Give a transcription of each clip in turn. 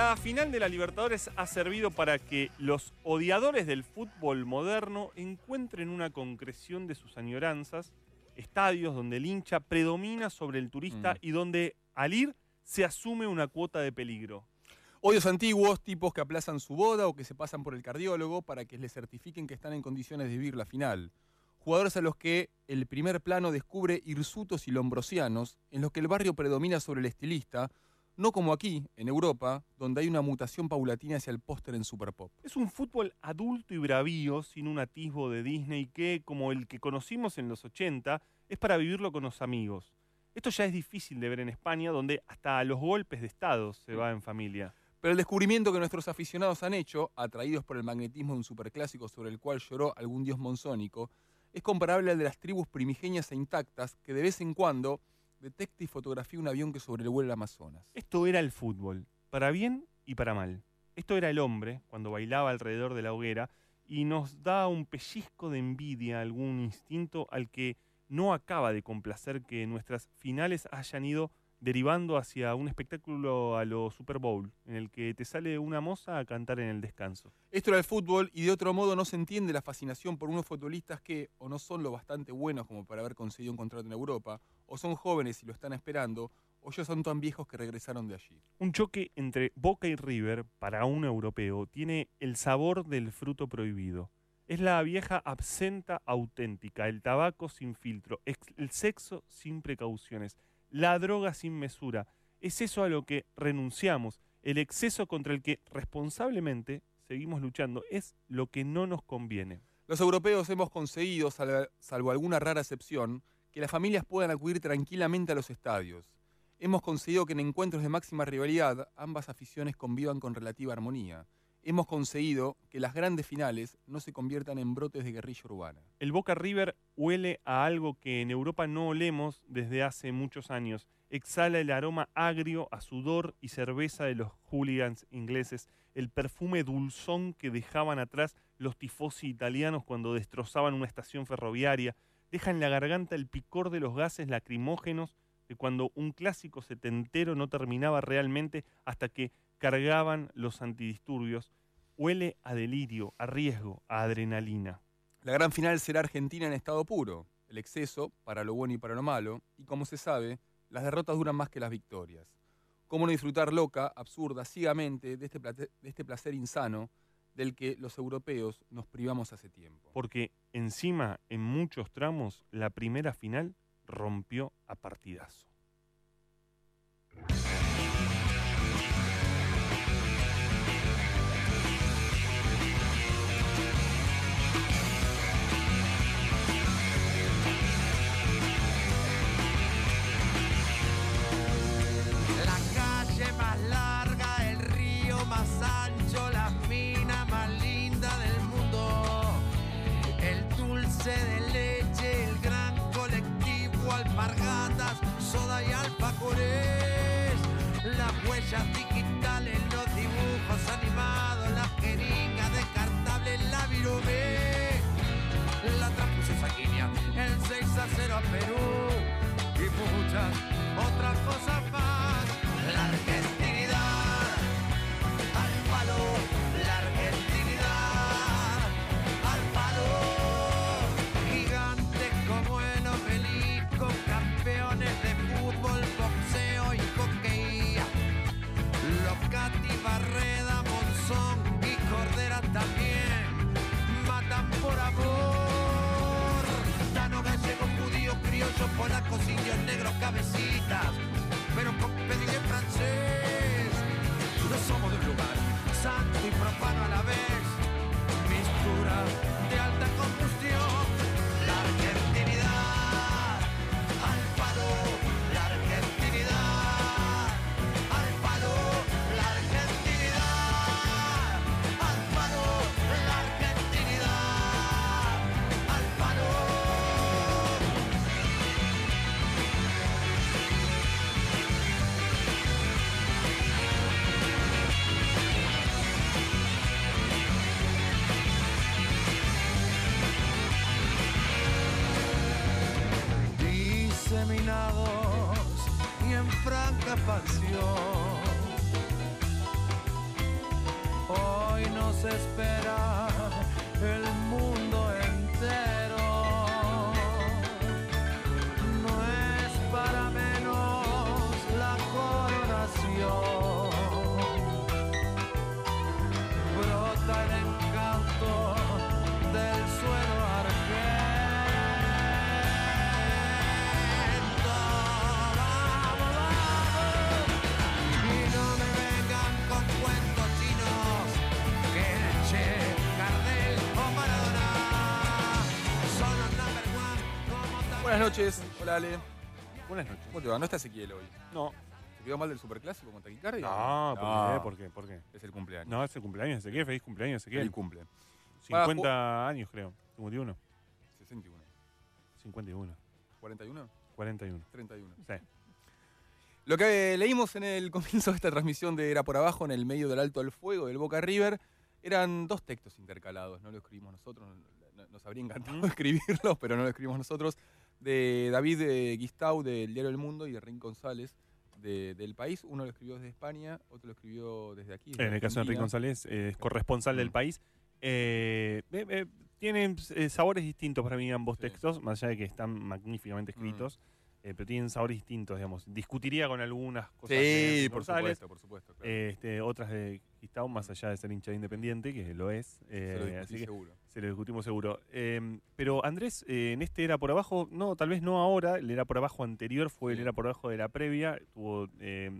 La final de la Libertadores ha servido para que los odiadores del fútbol moderno encuentren una concreción de sus añoranzas, estadios donde el hincha predomina sobre el turista y donde al ir se asume una cuota de peligro. Odios antiguos, tipos que aplazan su boda o que se pasan por el cardiólogo para que les certifiquen que están en condiciones de vivir la final. Jugadores a los que el primer plano descubre hirsutos y lombrosianos, en los que el barrio predomina sobre el estilista, no como aquí, en Europa, donde hay una mutación paulatina hacia el póster en Super Pop. Es un fútbol adulto y bravío, sin un atisbo de Disney que, como el que conocimos en los 80, es para vivirlo con los amigos. Esto ya es difícil de ver en España, donde hasta a los golpes de Estado se va en familia. Pero el descubrimiento que nuestros aficionados han hecho, atraídos por el magnetismo de un superclásico sobre el cual lloró algún dios monzónico, es comparable al de las tribus primigenias e intactas que de vez en cuando detecta y fotografía un avión que sobrevuela el Amazonas. Esto era el fútbol, para bien y para mal. Esto era el hombre cuando bailaba alrededor de la hoguera y nos da un pellizco de envidia, algún instinto al que no acaba de complacer que nuestras finales hayan ido derivando hacia un espectáculo a lo Super Bowl, en el que te sale una moza a cantar en el descanso. Esto era el fútbol y de otro modo no se entiende la fascinación por unos futbolistas que o no son lo bastante buenos como para haber conseguido un contrato en Europa, o son jóvenes y lo están esperando, o ya son tan viejos que regresaron de allí. Un choque entre Boca y River, para un europeo, tiene el sabor del fruto prohibido. Es la vieja absenta auténtica, el tabaco sin filtro, el sexo sin precauciones, la droga sin mesura. Es eso a lo que renunciamos, el exceso contra el que responsablemente seguimos luchando. Es lo que no nos conviene. Los europeos hemos conseguido, salvo alguna rara excepción, que las familias puedan acudir tranquilamente a los estadios. Hemos conseguido que en encuentros de máxima rivalidad ambas aficiones convivan con relativa armonía. Hemos conseguido que las grandes finales no se conviertan en brotes de guerrilla urbana. El Boca River huele a algo que en Europa no olemos desde hace muchos años. Exhala el aroma agrio a sudor y cerveza de los hooligans ingleses, el perfume dulzón que dejaban atrás los tifosi italianos cuando destrozaban una estación ferroviaria, deja en la garganta el picor de los gases lacrimógenos de cuando un clásico setentero no terminaba realmente hasta que cargaban los antidisturbios. Huele a delirio, a riesgo, a adrenalina. La gran final será Argentina en estado puro, el exceso para lo bueno y para lo malo, y como se sabe, las derrotas duran más que las victorias. ¿Cómo no disfrutar loca, absurda, ciegamente de este, de este placer insano del que los europeos nos privamos hace tiempo? Porque encima, en muchos tramos, la primera final rompió a partidazo. De leche, el gran colectivo, alpargatas, soda y alfajores. Las huellas digitales, los dibujos animados, la jeringa descartable, la virome. La sanguínea, el 6 a 0 a Perú y muchas otras cosas noches. Hola, Ale. Buenas noches. ¿Cómo te va? No está Ezequiel hoy. No, ¿Te quedó mal del superclásico con taquicardia? no, ¿por qué? ¿Por qué? ¿Por qué? Es el cumpleaños. No, es el cumpleaños, Ezequiel, feliz cumpleaños, Feliz Ezequiel. cumple. 50 años, creo. 51, 61. 51, 41. 41. 31. Sí. Lo que leímos en el comienzo de esta transmisión de Era por Abajo, en el medio del Alto al Fuego, del Boca River, eran dos textos intercalados, no lo escribimos nosotros, no- nos habría encantado escribirlos, pero no lo escribimos nosotros, de David eh, Guistau del Diario El Mundo y de Rin González de- del País. Uno lo escribió desde España, otro lo escribió desde aquí. desde En el caso de Enrique. González, eh, es corresponsal del Mm. país. Eh, eh, eh, tienen sabores distintos para mí ambos Sí. textos, más allá de que están magníficamente escritos, eh, pero tienen sabores distintos, digamos. Discutiría con algunas cosas de Sí, Enrique por supuesto, por supuesto. claro. este, otras de Gistau, más allá de ser hincha de independiente, que lo es. eh, Se lo así que seguro. Se lo discutimos seguro. Eh, pero Andrés, eh, en este era por abajo, no, tal vez no ahora, el era por abajo anterior fue el era por abajo de la previa, tuvo eh,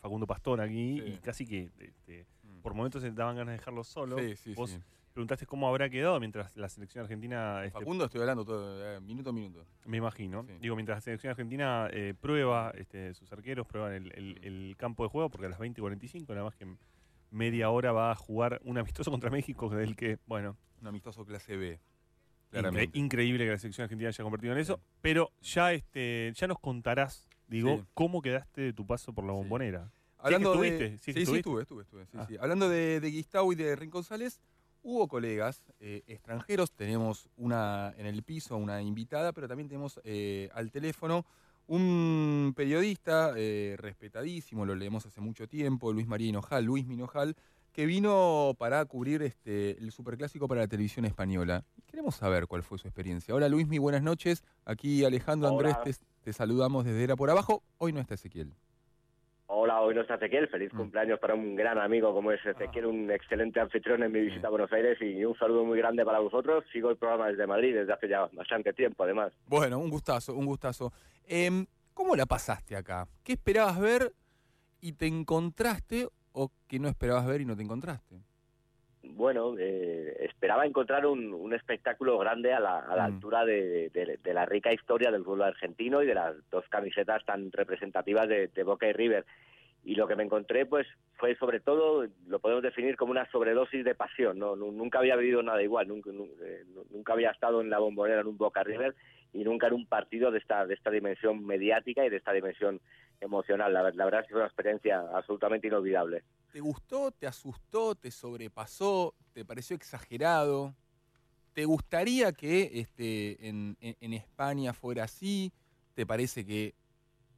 Facundo Pastor aquí Sí. y casi que este, Mm. por momentos se daban ganas de dejarlo solo. Sí, sí, Vos preguntaste cómo habrá quedado mientras la selección argentina, este, Facundo estoy hablando todo, eh, minuto a minuto. me imagino, digo, mientras la selección argentina eh, prueba, este, sus arqueros prueban el, el- el campo de juego, porque a las 20.45, nada más que media hora va a jugar un amistoso contra México, del que, bueno, Un amistoso clase B. Incre- Claramente. increíble que la selección argentina haya convertido en eso, Sí. pero ya este ya nos contarás, digo, Sí. cómo quedaste de tu paso por la Sí. bombonera. Hablando que de- sí sí, que sí, estuviste. estuve, estuve, estuve, sí, Ah. sí. Hablando de, de Guistau y de Rin González, hubo colegas eh, extranjeros, tenemos una en el piso, una invitada, pero también tenemos eh, al teléfono un periodista eh, respetadísimo, lo leemos hace mucho tiempo, Luis María Hinojal, Luis Minojal, que vino para cubrir este, el superclásico para la televisión española. Queremos saber cuál fue su experiencia. Hola Luis, muy buenas noches. Aquí Alejandro Hola. Andrés, te, te saludamos desde Era por Abajo. Hoy no está Ezequiel. Hola, hoy no está Ezequiel. Feliz Mm. cumpleaños para un gran amigo como es Ezequiel, un excelente anfitrión en mi visita a Buenos Aires y un saludo muy grande para vosotros. Sigo el programa desde Madrid desde hace ya bastante tiempo, además. Bueno, un gustazo, un gustazo. Em, ¿Cómo la pasaste acá? ¿Qué esperabas ver y te encontraste o que no esperabas ver y no te encontraste? Bueno, eh, esperaba encontrar un, un espectáculo grande a la, a la Mm. altura de, de- de la rica historia del fútbol argentino y de las dos camisetas tan representativas de, de Boca y River. Y lo que me encontré, pues, fue sobre todo, lo podemos definir como una sobredosis de pasión. ¿no? Nu- Nunca había vivido nada igual, nunca, nu- eh, nu- nunca había estado en la bombonera en un Boca River y nunca en un partido de esta, de esta dimensión mediática y de esta dimensión emocional. La, la verdad es que fue una experiencia absolutamente inolvidable. ¿Te gustó, te asustó, te sobrepasó, te pareció exagerado? ¿Te gustaría que este, en, en- en España fuera así? ¿Te parece que,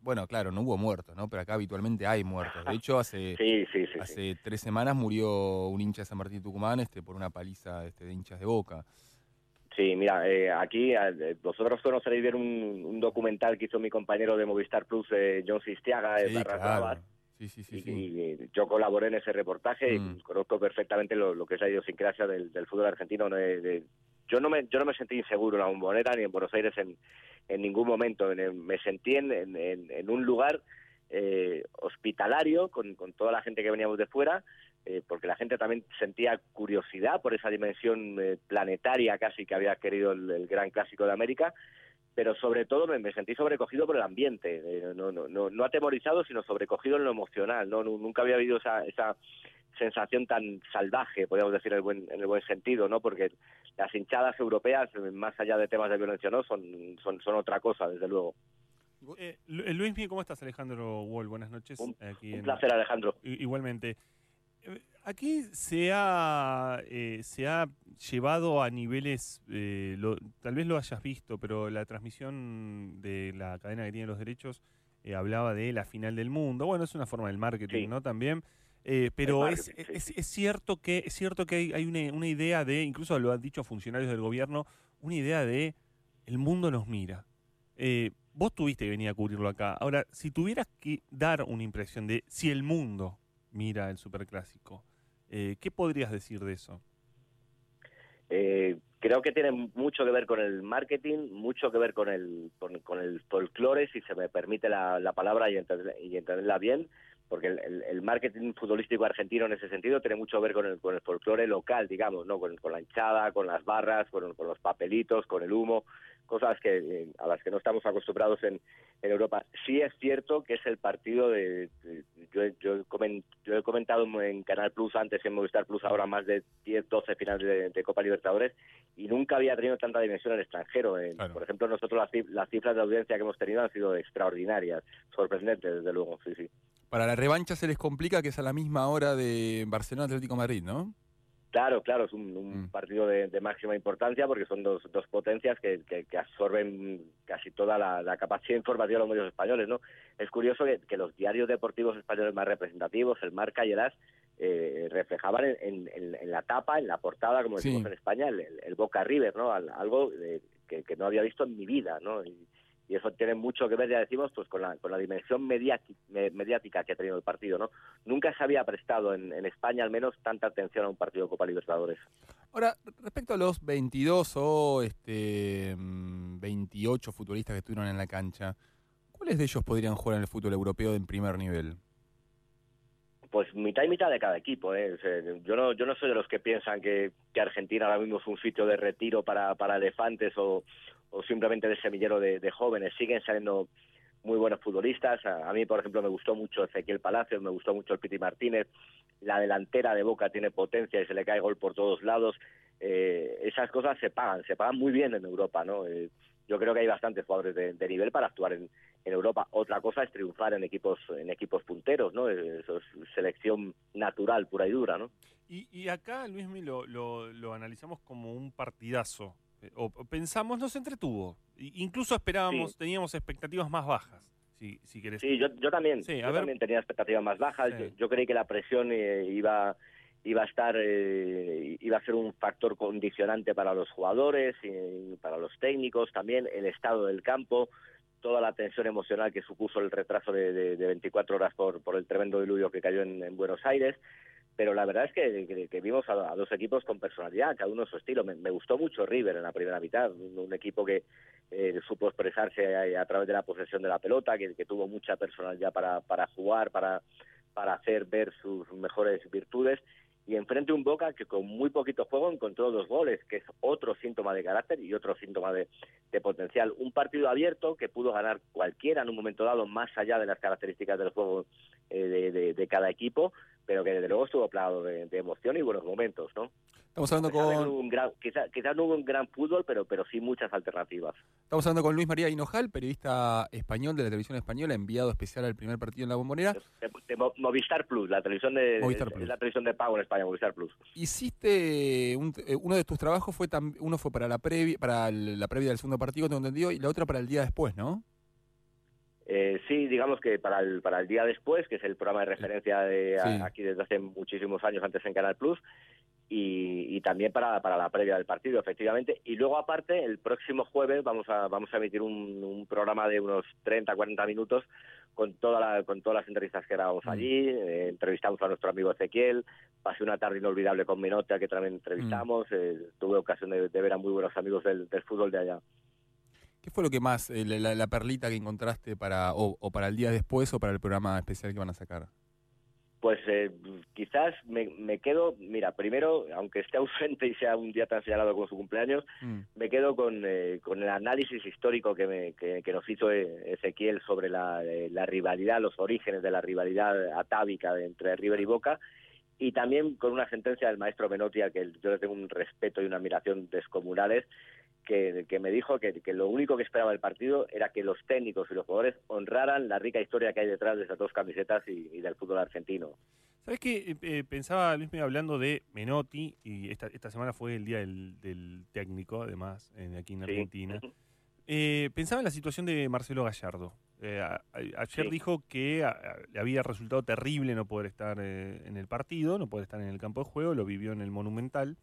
bueno, claro, no hubo muertos, ¿no? Pero acá habitualmente hay muertos. De hecho, hace, Sí, sí, sí. sí. hace tres semanas murió un hincha de San Martín Tucumán este, por una paliza este, de hinchas de boca. Sí, mira, eh, aquí eh, vosotros conoceréis bien un, un documental que hizo mi compañero de Movistar Plus, eh, John Sistiaga, de Sí, Barras claro. Sí, sí, sí. y, sí. y yo colaboré en ese reportaje Mm. y conozco perfectamente lo, lo que es la idiosincrasia del, del fútbol argentino. ¿no? De- de- yo no me yo no me sentí inseguro en la bombonera ni en Buenos Aires en, en ningún momento. En el- me sentí en, en- en- en un lugar eh, hospitalario con, con toda la gente que veníamos de fuera, eh, porque la gente también sentía curiosidad por esa dimensión eh, planetaria casi que había querido el, el gran clásico de América, pero sobre todo me, me sentí sobrecogido por el ambiente, eh, no, no, no, no atemorizado, sino sobrecogido en lo emocional, no, Nu- nunca había habido esa, esa sensación tan salvaje, podríamos decir en el buen, en el buen sentido, ¿no? Porque las hinchadas europeas, eh, más allá de temas de violencia, ¿no? Son, son, son otra cosa, desde luego. Eh, eh, Luismi, ¿cómo estás, Alejandro Wall? Buenas noches. Un- Aquí Un en- placer, Alejandro. Igualmente. Aquí se ha, eh, se ha llevado a niveles, eh, lo- tal vez lo hayas visto, pero la transmisión de la cadena que tiene los derechos eh, hablaba de la final del mundo. Bueno, es una forma del marketing, Sí. ¿no? También. Pero es, sí. es, es cierto que es cierto que hay, hay una, una idea de, incluso lo han dicho funcionarios del gobierno, una idea de el mundo nos mira. Vos tuviste que venir a cubrirlo acá. Ahora, si tuvieras que dar una impresión de si el mundo mira el superclásico, eh, ¿qué podrías decir de eso? Eh, creo que tiene mucho que ver con el marketing, mucho que ver con el, con, con el folclore, si se me permite la, la palabra y, entender- y entenderla bien, porque el, marketing futbolístico argentino en ese sentido tiene mucho que ver con el, con el folclore local, digamos, ¿no? Con, con la hinchada, con las barras, con los papelitos, con el humo, cosas que eh, a las que no estamos acostumbrados en, en Europa. Sí es cierto que es el partido de... de- yo, he- yo, he comen- yo he comentado en Canal Plus antes, en Movistar Plus ahora más de 10, 12 finales de, de Copa Libertadores y nunca había tenido tanta dimensión en el extranjero. Eh, Claro. Por ejemplo, nosotros las, cif- las cifras de audiencia que hemos tenido han sido extraordinarias, sorprendentes desde luego, sí, sí. Para la revancha se les complica que es a la misma hora de Barcelona Atlético Madrid, ¿no? Claro, claro, es un, un Mm. partido de, de máxima importancia porque son dos, dos potencias que, que- que absorben casi toda la, la capacidad informativa de los medios españoles, ¿no? Es curioso que, que los diarios deportivos españoles más representativos, el Marca y el As, eh, reflejaban en, en- en- en la tapa, en la portada, como Sí. decimos en España, el, el- Boca River, ¿no? Al- Algo eh, que, que no había visto en mi vida, ¿no? Y, y eso tiene mucho que ver, ya decimos, pues con la, con la dimensión mediáti- me- mediática que ha tenido el partido, ¿no? Nunca se había prestado en, en España, al menos, tanta atención a un partido de Copa Libertadores. Ahora, respecto a los 22 o este, mm, 28 futbolistas que estuvieron en la cancha, ¿cuáles de ellos podrían jugar en el fútbol europeo en primer nivel? Pues mitad y mitad de cada equipo. ¿eh? O sea, yo, no, yo no soy de los que piensan que, que Argentina ahora mismo es un sitio de retiro para, para elefantes o, o simplemente de semillero de, jóvenes. Siguen saliendo muy buenos futbolistas. A, mí, por ejemplo, me gustó mucho Ezequiel Palacios, me gustó mucho el Piti Martínez. La delantera de Boca tiene potencia y se le cae gol por todos lados. Eh, esas cosas se pagan, se pagan muy bien en Europa. ¿no? Eh, yo creo que hay bastantes jugadores de, nivel para actuar en, en Europa. Otra cosa es triunfar en equipos en equipos punteros, ¿no? Eso es selección natural, pura y dura, ¿no? Y, y acá, Luismi, lo, lo, lo analizamos como un partidazo. Eh, O, o pensamos, nos entretuvo. Incluso esperábamos, Sí. teníamos expectativas más bajas, si, si querés. Sí, yo, yo también. Sí, yo ver. también tenía expectativas más bajas. Sí. Yo, yo creí que la presión eh, iba iba a estar eh, iba a ser un factor condicionante para los jugadores y para los técnicos también el estado del campo toda la tensión emocional que supuso el retraso de, de- de 24 horas por, por el tremendo diluvio que cayó en, en Buenos Aires pero la verdad es que, vimos a, dos equipos con personalidad, cada uno su estilo. Me, me gustó mucho River en la primera mitad, un, un equipo que eh, supo expresarse a, a través de la posesión de la pelota, que, que tuvo mucha personalidad para, para jugar, para, para hacer ver sus mejores virtudes. Y enfrente un Boca que con muy poquito juego encontró dos goles, que es otro síntoma de carácter y otro síntoma de, de potencial. Un partido abierto que pudo ganar cualquiera en un momento dado, más allá de las características del juego eh, de, de- de cada equipo, pero que desde luego estuvo plagado de, de emoción y buenos momentos, ¿no? Estamos hablando de que no con, hubo un gran- quizá- quizás no hubo un gran fútbol, pero, pero sí muchas alternativas. estamos hablando con Luis María Hinojal, periodista español de la televisión española, enviado especial al primer partido en la bombonera. De, de Mo- Movistar Plus, la televisión de Plus. la televisión de pago en España, Movistar Plus. Hiciste un- eh, uno de tus trabajos fue tam- uno fue para la previa para la previa del segundo partido, tengo entendido, y la otra para el día después, ¿no? Eh, sí, digamos que para el, para el día después, que es el programa de referencia de, a- aquí desde hace muchísimos años antes en Canal Plus, y, y también para, para la previa del partido, efectivamente. Y luego, aparte, el próximo jueves vamos a, vamos a emitir un, un programa de unos 30, 40 minutos con, toda la, con todas las entrevistas que grabamos Mm. allí. Eh, entrevistamos a nuestro amigo Ezequiel, pasé una tarde inolvidable con Menotti, que también Mm. entrevistamos. eh, tuve ocasión de, de ver a muy buenos amigos del, del fútbol de allá. ¿Qué fue lo que más, eh, la, la- la perlita que encontraste para o, o para el día después o para el programa especial que van a sacar? Pues eh, quizás me, me quedo, mira, primero, aunque esté ausente y sea un día tan señalado como su cumpleaños, Mm. me quedo con, eh, con el análisis histórico que, me, que, que nos hizo eh, Ezequiel sobre la, eh, la rivalidad, los orígenes de la rivalidad atávica entre River y Boca, y también con una sentencia del maestro Menotti, al que yo le tengo un respeto y una admiración descomunales, que, que me dijo que, que lo único que esperaba del partido era que los técnicos y los jugadores honraran la rica historia que hay detrás de esas dos camisetas y, y del fútbol argentino. ¿Sabes qué? Eh, pensaba, Luis, hablando de Menotti, y esta, esta semana fue el día del, del técnico, además, en- aquí en Sí. Argentina. Eh, pensaba en la situación de Marcelo Gallardo. Eh, a- ayer Sí. dijo que le había resultado terrible no poder estar eh, en el partido, no poder estar en el campo de juego, lo vivió en el Monumental.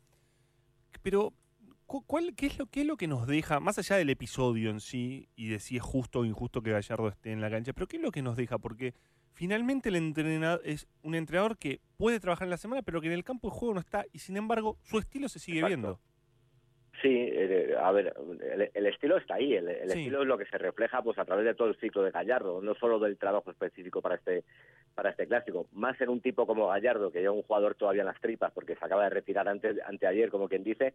Pero, ¿cuál, qué, es lo, ¿qué es lo que nos deja, más allá del episodio en sí, y de si es justo o injusto que Gallardo esté en la cancha, pero qué es lo que nos deja? Porque finalmente el entrenador es un entrenador que puede trabajar en la semana, pero que en el campo de juego no está, y sin embargo su estilo se sigue Exacto. viendo. Sí, eh, a ver, el, el estilo está ahí, el, el Sí. estilo es lo que se refleja pues a través de todo el ciclo de Gallardo, no solo del trabajo específico para este para este clásico, más en un tipo como Gallardo, que lleva un jugador todavía en las tripas porque se acaba de retirar antes, anteayer, como quien dice,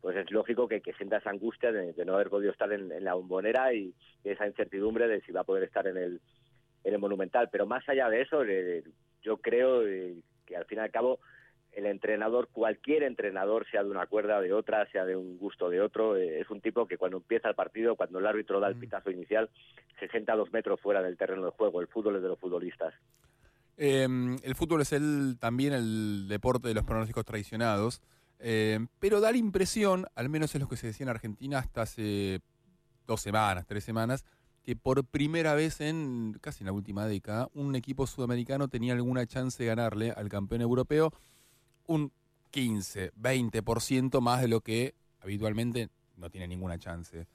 pues es lógico que, que sienta esa angustia de, de no haber podido estar en, en la bombonera y esa incertidumbre de si va a poder estar en el, en el Monumental. Pero más allá de eso, eh, yo creo eh, que al fin y al cabo el entrenador, cualquier entrenador, sea de una cuerda de otra, sea de un gusto de otro, eh, es un tipo que cuando empieza el partido, cuando el árbitro da el Mm. pitazo inicial, se sienta a dos metros fuera del terreno de juego. El fútbol es de los futbolistas. Eh, el fútbol es el, también el deporte de los pronósticos traicionados, eh, pero da la impresión, al menos es lo que se decía en Argentina hasta hace dos semanas, tres semanas, que por primera vez en casi en la última década, un equipo sudamericano tenía alguna chance de ganarle al campeón europeo un 15, 20% más de lo que habitualmente no tiene ninguna chance.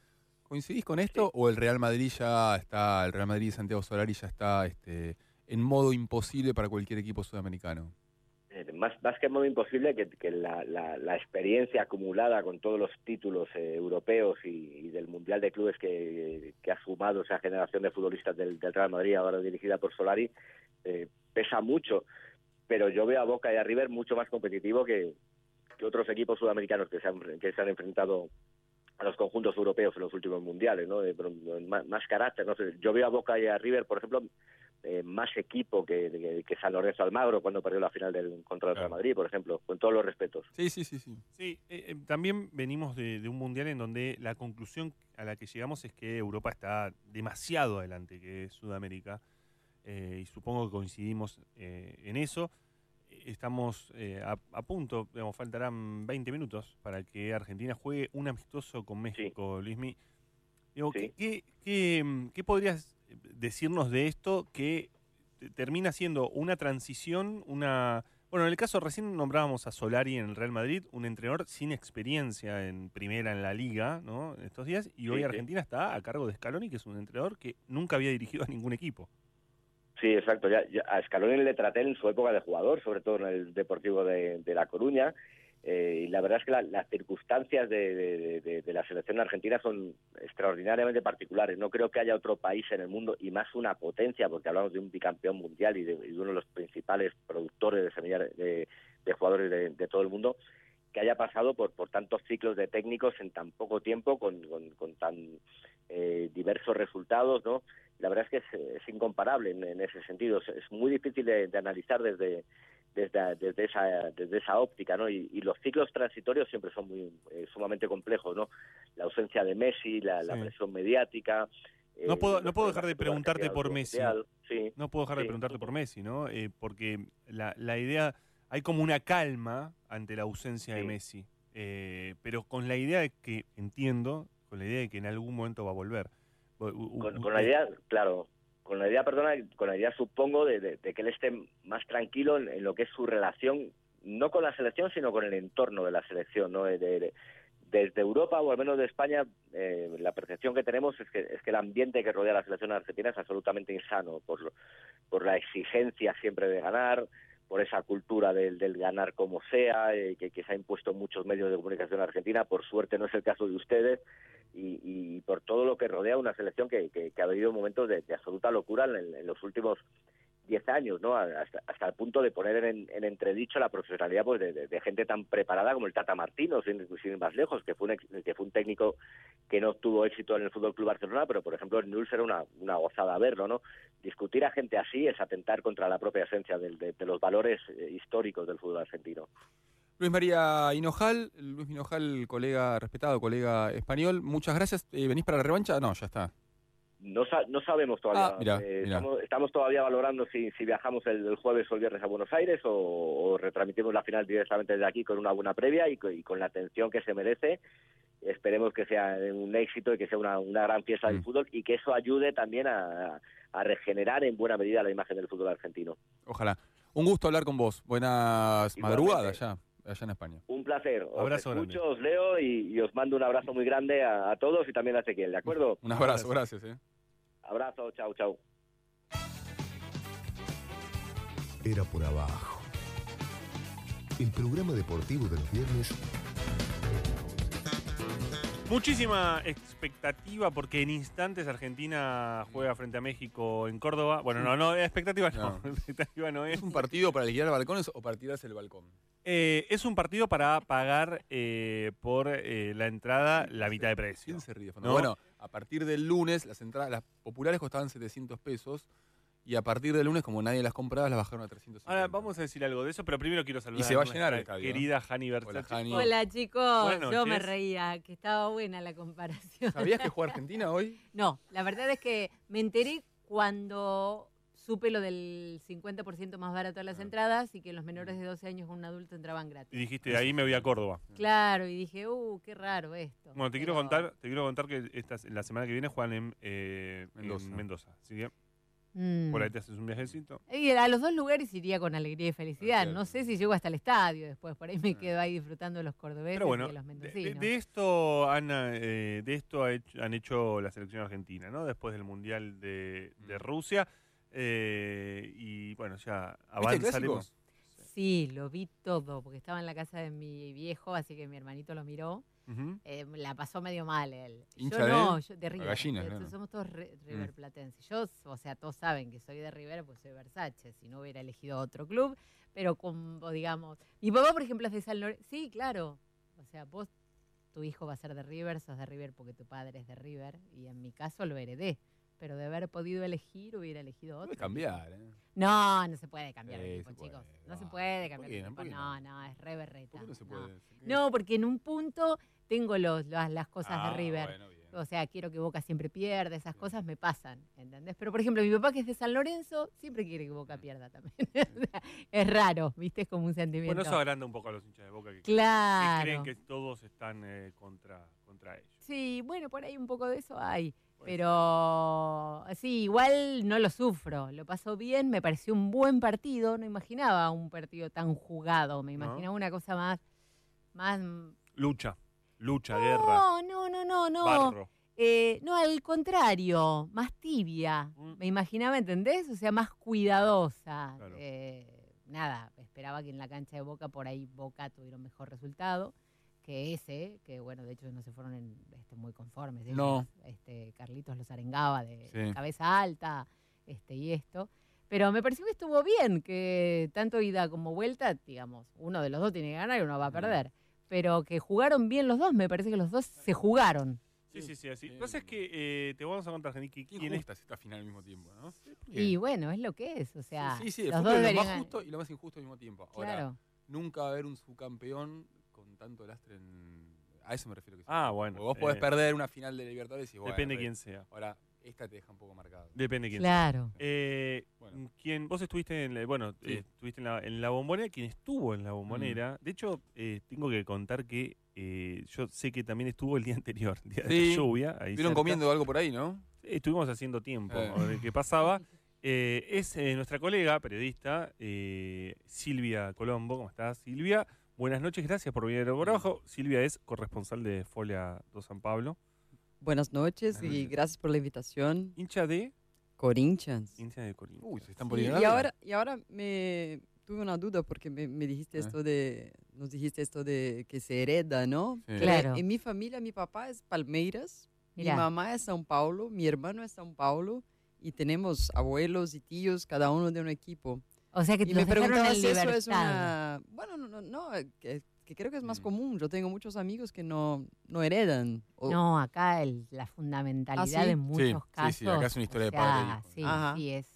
¿Coincidís con esto o el Real Madrid ya está, el Real Madrid de Santiago Solari ya está este, en modo imposible para cualquier equipo sudamericano? Eh, más, más que en modo imposible que, que la, la- la experiencia acumulada con todos los títulos eh, europeos y, y del Mundial de Clubes que, que ha sumado esa generación de futbolistas del, del Real Madrid, ahora dirigida por Solari, eh, pesa mucho. Pero yo veo a Boca y a River mucho más competitivo que, que otros equipos sudamericanos que se han, que se han enfrentado a los conjuntos europeos en los últimos mundiales, ¿no? De- pero más, más carácter, no sé. Yo veo a Boca y a River, por ejemplo, eh, más equipo que, que, que San Lorenzo Almagro cuando perdió la final del contra el Real. Madrid, por ejemplo, con todos los respetos. Sí, sí, sí, sí. Sí, eh, eh, también venimos de, de un mundial en donde la conclusión a la que llegamos es que Europa está demasiado adelante que Sudamérica eh, y supongo que coincidimos eh, en eso. Estamos eh, a, a punto, digamos, faltarán 20 minutos para que Argentina juegue un amistoso con México, Luismi. Digo, Sí. ¿qué, qué, qué podrías decirnos de esto que te- termina siendo una transición, una... Bueno, en el caso recién nombrábamos a Solari en el Real Madrid, un entrenador sin experiencia en primera en la liga, ¿no? En estos días, y hoy Sí, sí. Argentina está a cargo de Scaloni, que es un entrenador que nunca había dirigido a ningún equipo. Sí, exacto. Ya, a Scaloni le traté en su época de jugador, sobre todo en el Deportivo de, La Coruña. eh, y la verdad es que la- las circunstancias de, la selección argentina son extraordinariamente particulares. No creo que haya otro país en el mundo, y más una potencia, porque hablamos de un bicampeón mundial y de, y uno de los principales productores de, semillas de, jugadores de, todo el mundo, que haya pasado por, por tantos ciclos de técnicos en tan poco tiempo, con, con- con tan eh, diversos resultados, ¿no? La verdad es que es, es incomparable en, en ese sentido. Es, es muy difícil de, de analizar desde, desde, desde, esa, desde esa óptica, ¿no? Y, y los ciclos transitorios siempre son muy eh, sumamente complejos, ¿no? La ausencia de Messi, la, presión mediática. No eh, puedo- no puedo dejar de preguntarte por Messi. Sí, No puedo dejar de preguntarte por Messi, ¿no? Eh, porque la, la idea, hay como una calma ante la ausencia de. Messi, eh, pero con la idea de que, entiendo, con la idea de que en algún momento va a volver. U- con, la idea, claro, con la idea, perdona, con la idea supongo de, de- de que él esté más tranquilo en, en lo que es su relación, no con la selección, sino con el entorno de la selección, ¿no? De- de- desde Europa o al menos de España, eh, la percepción que tenemos es que, es que el ambiente que rodea a la selección argentina es absolutamente insano por, por la exigencia siempre de ganar, por esa cultura del, del ganar como sea, eh, que, que se ha impuesto en muchos medios de comunicación argentina. Por suerte no es el caso de ustedes y, y por todo lo que rodea una selección que, que- que ha vivido momentos de, absoluta locura en, en los últimos 10 años, ¿no? Hasta, hasta el punto de poner en, en entredicho la profesionalidad pues, de, de- gente tan preparada como el Tata Martino, sin, sin ir más lejos, que fue, un, que fue un técnico que no tuvo éxito en el Fútbol Club Barcelona, pero por ejemplo en Newell's era una, una gozada verlo, ¿no? Discutir a gente así es atentar contra la propia esencia de, de los valores eh, históricos del fútbol argentino. Luis María Hinojal, Luis Hinojal, colega respetado, colega español, muchas gracias. Eh, ¿Venís para la revancha? No, ya está. No, no sabemos todavía. Ah, Eh. Estamos, estamos todavía valorando si, si viajamos el, el jueves o el viernes a Buenos Aires o, o retransmitimos la final directamente desde aquí con una buena previa y, co- y con la atención que se merece esperemos que sea un éxito y que sea una, una gran fiesta del Mm. fútbol y que eso ayude también a, a regenerar en buena medida la imagen del fútbol argentino. Ojalá. Un gusto hablar con vos. Buenas Igualmente. madrugadas allá, allá en España. Un placer. Os Abrazo escucho, grande. os leo y, y os mando un abrazo muy grande a, a todos y también a Ezequiel, ¿de acuerdo? Un abrazo, gracias. eh. Abrazo, chao, chao. Era por abajo. El programa deportivo de los viernes Muchísima expectativa porque en instantes Argentina juega frente a México en Córdoba. Bueno, no, no, expectativa no. expectativa no es. ¿Es un partido para liquidar balcones o para tirarse el balcón? Eh, es un partido para pagar eh, por eh, la entrada la mitad de precio. ¿Quién se ríe? ¿No? Bueno, a partir del lunes las entradas, las populares costaban 700 pesos y a partir del lunes, como nadie las compraba, las bajaron a 350. Ahora vamos a decir algo de eso, pero primero quiero saludar Y se va a llenar el estadio, querida Hani Hola, Versace. Hola chicos, yo me reía, que estaba buena la comparación. ¿Sabías que juega Argentina hoy? No, la verdad es que me enteré cuando supe lo del 50% más barato de las Ah. entradas y que los menores de 12 años con un adulto entraban Y gratis. dijiste, ahí me voy a Córdoba. Claro, y dije, uh, qué raro esto. Bueno, te quiero Pero- contar, te quiero contar que esta, la semana que viene juegan en, eh, en Mendoza. Mendoza. Así que Mm. por ahí te haces un viajecito. Y a los dos lugares iría con alegría y felicidad. Perfecto. No sé si llego hasta el estadio después, por ahí me quedo ahí disfrutando de los cordobeses Pero bueno, y de los de, de- mendocinos. de esto, Ana, eh, de esto ha hecho- han hecho la selección argentina, ¿no? Después del Mundial de, de Mm. Rusia. Eh, y bueno, ya ¿Viste el avanzaremos. Sí, lo vi todo, porque estaba en la casa de mi viejo, así que mi hermanito lo miró. Eh, la pasó medio mal él. ¿Hincha yo de no, yo de River. gallina, Eh, claro. Somos todos re- River Mm. platenses. Yo, o sea, todos saben que soy de River, pues soy Versace, si no hubiera elegido otro club, pero como, digamos, mi papá, por ejemplo, es de San Lorenzo. Sí, claro. O sea, vos, tu hijo va a ser de River, sos de River porque tu padre es de River, y en mi caso lo heredé. Pero de haber podido elegir, hubiera elegido otro. Puede cambiar, ¿eh? No, no se puede cambiar de equipo, chicos. No se Ah, puede ¿por cambiar de no? equipo. ¿Por qué No, no? es re berreta. ¿Por qué no se puede? No, porque en un punto tengo los, las, las cosas Ah, de River. bueno, bien. O sea, quiero que Boca siempre pierda, esas cosas me pasan, ¿entendés? Pero, por ejemplo, mi papá que es de San Lorenzo, siempre quiere que Boca pierda también. Es raro, ¿viste? Es como un sentimiento. Bueno, eso agranda un poco a los hinchas de Boca que, que claro. creen que todos están eh, contra, contra ellos. Sí, bueno, por ahí un poco de eso hay. Pero sí, igual no lo sufro. Lo pasó bien, me pareció un buen partido. No imaginaba un partido tan jugado. Me ¿No? imaginaba una cosa más. más Lucha, lucha, guerra, no, no, no, no, no. barro. Eh, no, al contrario, más tibia. Mm. Me imaginaba, ¿entendés? O sea, más cuidadosa. Claro. Eh, nada, esperaba que en la cancha de Boca por ahí Boca tuviera un mejor resultado que ese, que bueno, de hecho no se fueron en, este, muy conformes. ellos. No. Este, Carlitos los arengaba de Sí. cabeza alta este, y esto. Pero me pareció que estuvo bien, que tanto ida como vuelta, digamos, uno de los dos tiene que ganar y uno va a perder. Pero que jugaron bien los dos, me parece que los dos se jugaron. Sí, sí, sí, así. Sí. Lo que pasa es que eh, te vamos a contar, Jenny, que quién es esta final al mismo tiempo, ¿no? Y bueno, es lo que es, o sea, sí, sí, el los dos es lo deberían más justo y lo más injusto al mismo tiempo. Ahora, Claro. nunca va a haber un subcampeón tanto lastre en... A eso me refiero. Que sí. Ah, bueno. Porque vos podés eh, perder una final de Libertadores y bueno, Depende re- quién sea. Ahora, esta te deja un poco marcado. Depende quién Claro. sea. Eh, Bueno. vos estuviste en la, bueno, Sí. eh, estuviste en la, en la bombonera, quien estuvo en la bombonera, de hecho, eh, tengo que contar que eh, yo sé que también estuvo el día anterior, el día de la lluvia. Ahí ¿Estuvieron cerca. comiendo algo por ahí, no? Sí, estuvimos haciendo tiempo Eh. a ver qué pasaba. Eh, es eh, nuestra colega, periodista, eh, Silvia Colombo. ¿Cómo estás, Silvia? Buenas noches, gracias por venir por abajo. Silvia es corresponsal de Folia do San Pablo. Buenas noches Buenas y noches. gracias por la invitación. Hincha de Corinthians. hincha de Corinthians. Uy, se están por Sí, a y ahora, y ahora me tuve una duda porque me, me dijiste Ah. esto de, nos dijiste esto de que se hereda, ¿no? Sí. Claro. En mi familia, mi papá es Palmeiras, Mirá. mi mamá es São Paulo, mi hermano es São Paulo y tenemos abuelos y tíos, cada uno de un equipo. O sea que Y te me los dejaron preguntaba en si eso libertad. es una... Bueno, no, no, no, que, que creo que es más Mm. común. Yo tengo muchos amigos que no, no heredan. O- No, acá el- la fundamentalidad ¿Ah, sí? en muchos sí, casos. sí, acá es una historia o de padre. Sí, sí es.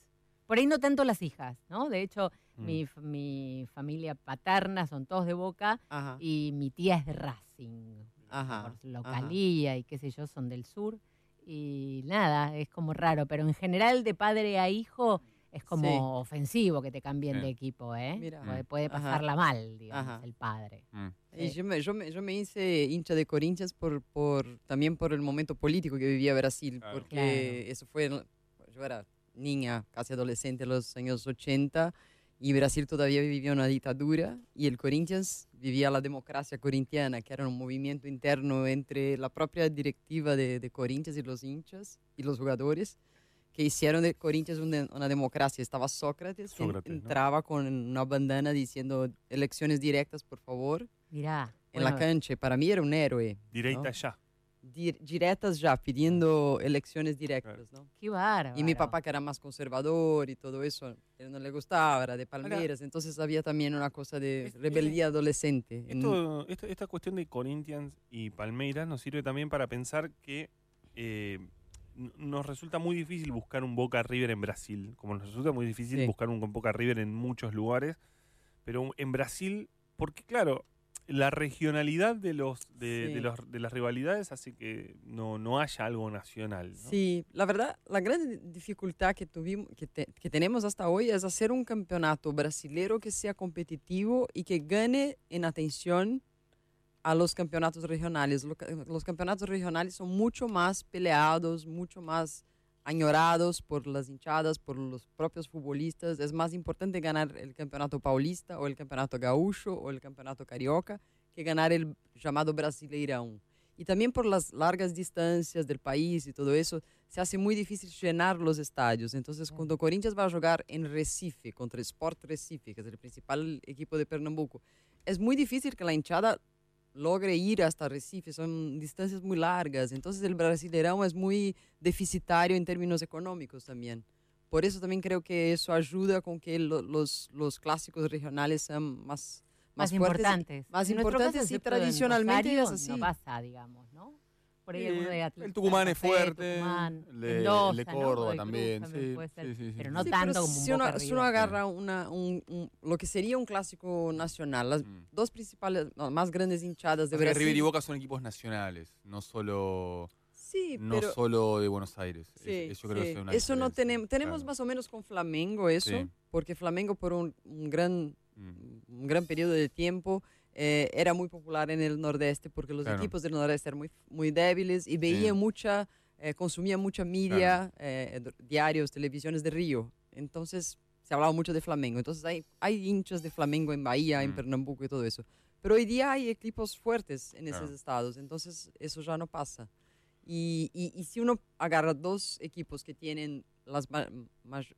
Por ahí no tanto las hijas, ¿no? De hecho, Mm. mi, f- mi familia paterna son todos de Boca Ajá, y mi tía es de Racing. ajá. por localía y qué sé yo, son del sur. Y nada, es como raro, pero en general de padre a hijo es como Sí. ofensivo que te cambien Sí. de equipo, ¿eh? Mira. Puede, puede Ajá. pasarla mal, digamos, Ajá. el padre. Mm. Y yo, me, yo, me, yo me hice hincha de Corinthians por, por, también por el momento político que vivía Brasil, Claro. porque Claro. eso fue, en- yo era niña, casi adolescente en los años 80, y Brasil todavía vivía una dictadura, y el Corinthians vivía la democracia corintiana, que era un movimiento interno entre la propia directiva de, de Corinthians y los hinchas y los jugadores, que hicieron de Corinthians una, una democracia. Estaba Sócrates, que Sócrates, ¿no? entraba con una bandana diciendo elecciones directas, por favor Mirá. en la cancha. Para mí era un héroe. Directa ¿no? ya. Di- Directas ya, pidiendo elecciones directas, ¿no? Qué bárbaro. Y mi papá, que era más conservador y todo eso, él no le gustaba, era de Palmeiras. Entonces había también una cosa de Es- rebeldía adolescente. en- Esto, esto- esta cuestión de Corinthians y Palmeiras nos sirve también para pensar que eh, nos resulta muy difícil buscar un Boca River en Brasil, como nos resulta muy difícil Sí. buscar un Boca River en muchos lugares, pero en Brasil, porque claro, la regionalidad de los de, Sí. de los- de las rivalidades hace que no, no haya algo nacional. ¿no? Sí, la verdad, la gran dificultad que, tuvimos, que, te- que tenemos hasta hoy es hacer un campeonato brasilero que sea competitivo y que gane en atención a los campeonatos regionales. Los campeonatos regionales son mucho más peleados, mucho más añorados por las hinchadas, por los propios futbolistas. Es más importante ganar el campeonato paulista o el campeonato gaúcho o el campeonato carioca que ganar el llamado Brasileirão. Y también por las largas distancias del país y todo eso, se hace muy difícil llenar los estadios. Entonces, cuando Corinthians va a jugar en Recife, contra Sport Recife, que es el principal equipo de Pernambuco, es muy difícil que la hinchada logre ir hasta Recife, son distancias muy largas. Entonces, el Brasileirão es muy deficitario en términos económicos también. Por eso también creo que eso ayuda con que lo- los, los clásicos regionales sean más, más, más, fuertes importantes. más En importantes y tradicionalmente es así. No pasa, digamos, ¿no? Por ahí alguno de el Atlanta, Tucumán es fuerte, Tucumán, el de- el Mendoza, de ¿no? Córdoba Cruz también, sí, puede ser, sí, sí, sí. Pero no Sí, tanto pero como un si uno, si uno agarra una, un, un- lo que sería un clásico nacional, las Mm. dos principales, no, más grandes hinchadas de O sea que Brasil. River y Boca son equipos nacionales, no solo, Sí, no pero solo de Buenos Aires. Es- sí, es- yo creo que sí. es una eso no tenemos. Tenemos claro. más o menos con Flamengo eso, Sí. porque Flamengo por un, un gran, Mm. un gran periodo de tiempo eh, era muy popular en el Nordeste, porque los Claro. equipos del Nordeste eran muy, muy débiles y veía Sí. mucha, eh, consumía mucha media, eh, d- diarios, televisiones de Río. Entonces se hablaba mucho de Flamengo. Entonces hay, hay hinchas de Flamengo en Bahía, en Mm. Pernambuco y todo eso. Pero hoy día hay equipos fuertes en Claro. esos estados, entonces eso ya no pasa. Y, y- y si uno agarra dos equipos que tienen las más,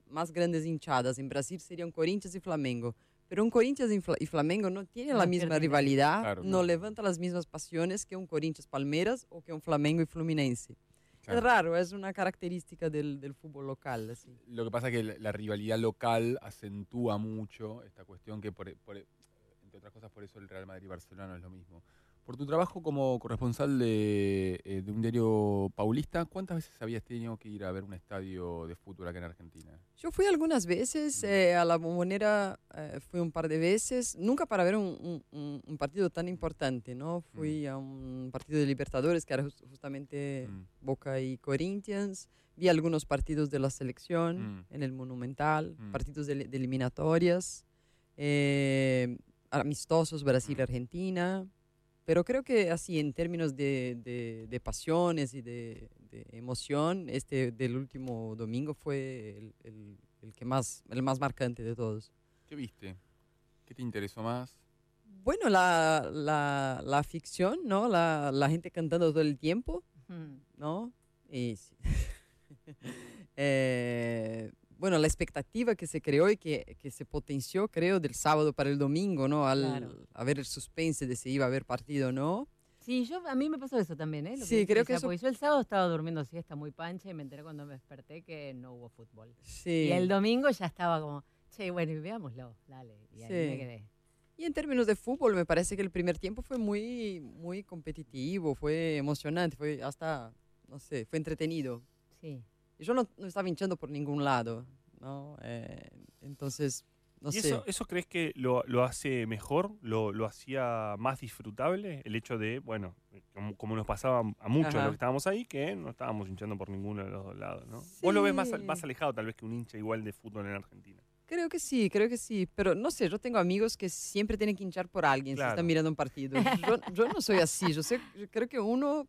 más grandes hinchadas en Brasil serían Corinthians y Flamengo. Pero un Corinthians y Fla- y Flamengo no tienen No la misma rivalidad, Claro, no claro. levanta las mismas pasiones que un Corinthians Palmeiras o que un Flamengo y Fluminense. Claro. Es raro, es una característica del, del fútbol local. Así. Lo que pasa es que la, la rivalidad local acentúa mucho esta cuestión que, por, por- entre otras cosas, por eso el Real Madrid y Barcelona no es lo mismo. Por tu trabajo como corresponsal de, eh, de un diario paulista, ¿cuántas veces habías tenido que ir a ver un estadio de fútbol acá en Argentina? Yo fui algunas veces, Mm. eh, a la bombonera eh, fui un par de veces, nunca para ver un, un- un- partido tan importante, ¿no? Fui a un partido de Libertadores que era jus- justamente Mm. Boca y Corinthians, vi algunos partidos de la selección Mm. en el Monumental, Mm. partidos de, de eliminatorias, eh, amistosos Mm. Brasil-Argentina, pero creo que así en términos de, de- de pasiones y de, de emoción, este del último domingo fue el, el- el que más, el más marcante de todos. ¿Qué viste? ¿Qué te interesó más? Bueno, la, la, la ficción, ¿no? La, la gente cantando todo el tiempo. ¿no? Y sí. Eh, bueno, la expectativa que se creó y que, que se potenció, creo, del sábado para el domingo, ¿no? Al Claro. haber el suspense de si iba a haber partido o no. Sí, yo, a mí me pasó eso también, ¿eh? Lo Sí, dice creo que eso- Porque yo el sábado estaba durmiendo siesta muy pancha y me enteré cuando me desperté que no hubo fútbol. Sí. Y el domingo ya estaba como, che, bueno, y veámoslo, dale. Y ahí me Sí. quedé. Y en términos de fútbol, me parece que el primer tiempo fue muy, muy competitivo, fue emocionante, fue hasta, no sé, fue entretenido. Sí. Yo no, no estaba hinchando por ningún lado, ¿no? Eh, entonces, no ¿Y sé. eso, eso crees que lo, lo hace mejor? ¿Lo, ¿Lo hacía más disfrutable? El hecho de, bueno, como, como nos pasaba a muchos los que estábamos ahí, que no estábamos hinchando por ninguno de los dos lados, ¿no? Vos lo ves más, Sí. más alejado tal vez que un hincha igual de fútbol en Argentina. Creo que sí, creo que sí. Pero no sé, yo tengo amigos que siempre tienen que hinchar por alguien Claro. si están mirando un partido. Yo, yo no soy así. Yo, sé, yo creo que uno